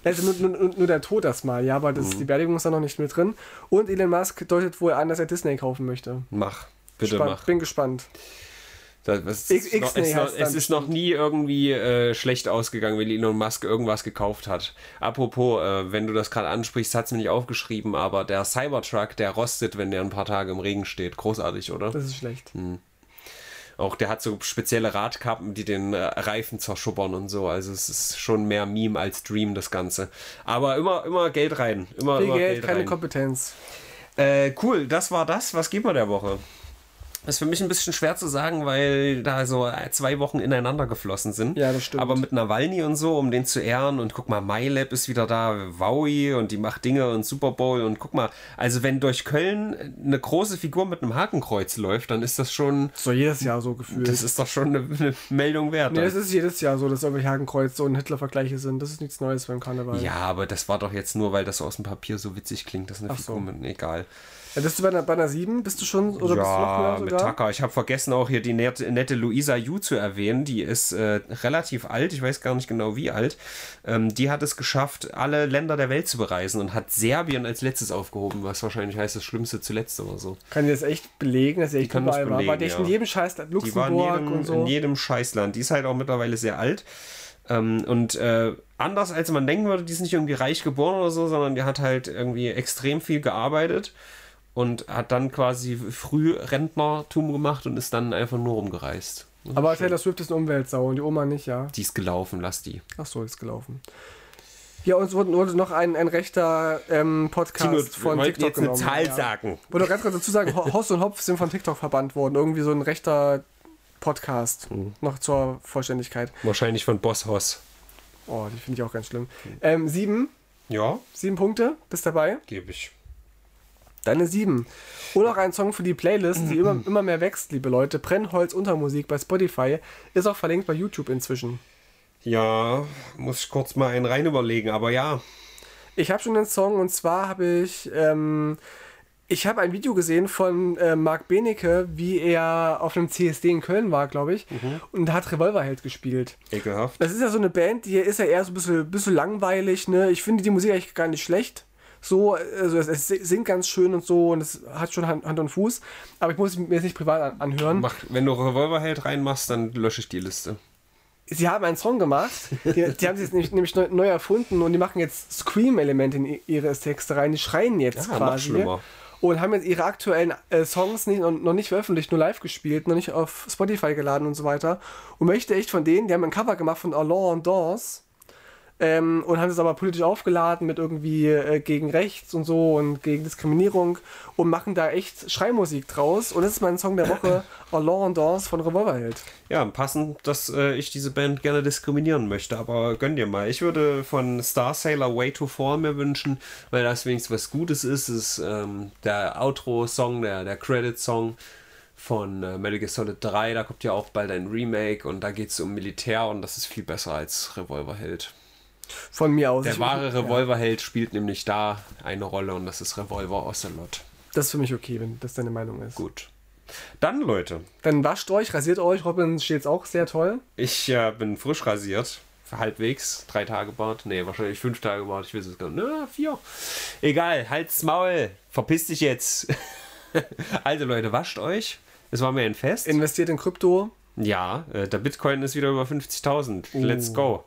Also nur, nur, nur der Tod das mal, ja, aber das, Mhm. die Beerdigung ist da noch nicht mit drin. Und Elon Musk deutet wohl an, dass er Disney kaufen möchte. Mach. Bitte Spannend. mach. Bin gespannt. Das, ist noch, es, noch, es ist noch nie irgendwie äh, schlecht ausgegangen, wenn Elon Musk irgendwas gekauft hat. Apropos, äh, wenn du das gerade ansprichst, hat es mir nicht aufgeschrieben, aber der Cybertruck, der rostet, wenn der ein paar Tage im Regen steht. Großartig, oder? Das ist schlecht. Auch der hat so spezielle Radkappen, die den äh, Reifen zerschubbern und so. Also es ist schon mehr Meme als Dream, das Ganze. Aber immer, immer Geld rein. Immer, Viel immer Geld, Geld keine rein. Kompetenz. Äh, cool, das war das. Was gibt man der Woche? Das ist für mich ein bisschen schwer zu sagen, weil da so zwei Wochen ineinander geflossen sind. Ja, das stimmt. Aber mit Nawalny und so, um den zu ehren. Und guck mal, MyLab ist wieder da, Wowie und die macht Dinge und Super Bowl. Und guck mal, also wenn durch Köln eine große Figur mit einem Hakenkreuz läuft, dann ist das schon, So jedes Jahr so gefühlt. das ist doch schon eine, eine Meldung wert. Nee, das ist jedes Jahr so, dass irgendwelche Hakenkreuze und Hitler-Vergleiche sind. Das ist nichts Neues beim Karneval. ja, aber das war doch jetzt nur, weil das aus dem Papier so witzig klingt. Das ist eine Ach so. Figur mit, egal. Ja, bist du bei einer, bei einer 7? Bist du schon? Oder bist du noch Ja, höher mit sogar? Tucker. Ich habe vergessen auch hier die nette, nette Luisa Yu zu erwähnen. Die ist äh, relativ alt, ich weiß gar nicht genau wie alt. Ähm, die hat es geschafft, alle Länder der Welt zu bereisen und hat Serbien als letztes aufgehoben, was wahrscheinlich heißt das Schlimmste zuletzt oder so. Kann die das echt belegen, dass sie echt kann das überall war? War belegen, die echt ja. in jedem Scheiß Die war in Luxemburg jedem, und so? in jedem Scheißland. Die ist halt auch mittlerweile sehr alt. Ähm, und äh, anders als man denken würde, die ist nicht irgendwie reich geboren oder so, sondern die hat halt irgendwie extrem viel gearbeitet und hat dann quasi früh Rentnertum gemacht und ist dann einfach nur rumgereist. Aber Taylor Swift ist eine Umweltsau und die Oma nicht, ja. Die ist gelaufen, lass die. Ach so, ist gelaufen. Ja, uns wurde, wurde noch ein, ein rechter ähm, Podcast von wollten TikTok jetzt eine genommen. Zahl ja. sagen. Wollte ganz kurz dazu sagen, Ho- Hoss und Hopf sind von TikTok verbannt worden. Irgendwie so ein rechter Podcast. Mhm. Noch zur Vollständigkeit. Wahrscheinlich von Boss Hoss. Oh, die finde ich auch ganz schlimm. Ähm, sieben. Ja, Sieben Punkte. Bist dabei? gebe ich. Deine sieben. Und auch ein Song für die Playlist, die immer, immer mehr wächst, liebe Leute. Brennholz Untermusik bei Spotify. Ist auch verlinkt bei YouTube inzwischen. Ja, muss ich kurz mal einen rein überlegen, aber ja. Ich habe schon einen Song und zwar habe ich. Ähm, ich habe ein Video gesehen von äh, Marc Benecke, wie er auf einem CSD in Köln war, glaube ich, und hat Revolverheld gespielt. Ekelhaft. Das ist ja so eine Band, die ist ja eher so ein bisschen, bisschen langweilig, ne? Ich finde die Musik eigentlich gar nicht schlecht. So, also es, es singt ganz schön und so und es hat schon Hand, Hand und Fuß, aber ich muss es mir jetzt nicht privat an, anhören. Mach, wenn du Revolverheld reinmachst, dann lösche ich die Liste. Sie haben einen Song gemacht, die, die haben sie jetzt nämlich, nämlich neu, neu erfunden und die machen jetzt Scream-Elemente in ihre Texte rein, die schreien jetzt Ja, noch quasi. schlimmer. Und haben jetzt ihre aktuellen äh, Songs nicht, noch, nicht veröffentlicht, nur live gespielt, noch nicht auf Spotify geladen und so weiter. Und möchte echt von denen, die haben ein Cover gemacht von Alain Dance ähm, und haben das aber politisch aufgeladen mit irgendwie äh, gegen Rechts und so und gegen Diskriminierung und machen da echt Schreimusik draus. Und das ist mein Song der Woche, Alain Dance von Revolverheld. Ja, passend, dass äh, ich diese Band gerne diskriminieren möchte, aber gönn dir mal. Ich würde von Star Sailor Way to Fall mir wünschen, weil das wenigstens was Gutes ist. ist ähm, der Outro-Song, der, der Credit-Song von äh, Metal Gear Solid 3. Da kommt ja auch bald ein Remake und da geht es um Militär und das ist viel besser als Revolverheld. Von mir aus. Der wahre Revolverheld spielt nämlich da eine Rolle und das ist Revolver Ocelot. Das ist für mich okay, wenn das deine Meinung ist. Gut. Dann, Leute, Dann wascht euch, rasiert euch. Robin steht's auch sehr toll. Ich äh, bin frisch rasiert. Halbwegs. Drei Tage Bart. Nee, wahrscheinlich fünf Tage Bart. Ich weiß es gar nicht. Na, vier. Egal. Halt's Maul. Verpiss dich jetzt. also, Leute, wascht euch. Es war mir ein Fest. Investiert in Krypto. ja, äh, der Bitcoin ist wieder über 50.000. Let's go.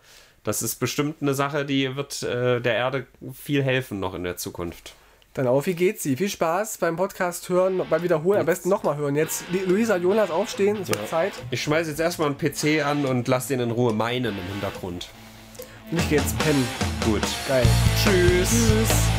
Das ist bestimmt eine Sache, die wird äh, der Erde viel helfen noch in der Zukunft. Dann auf, wie geht's sie? Viel Spaß beim Podcast hören, beim Wiederholen. Am besten nochmal hören. Jetzt Luisa, Jonas aufstehen. Es wird Zeit. Ich schmeiße jetzt erstmal einen PC an und lass den in Ruhe meinen im Hintergrund. Und ich geh jetzt pennen. Gut. Geil. Tschüss. Tschüss.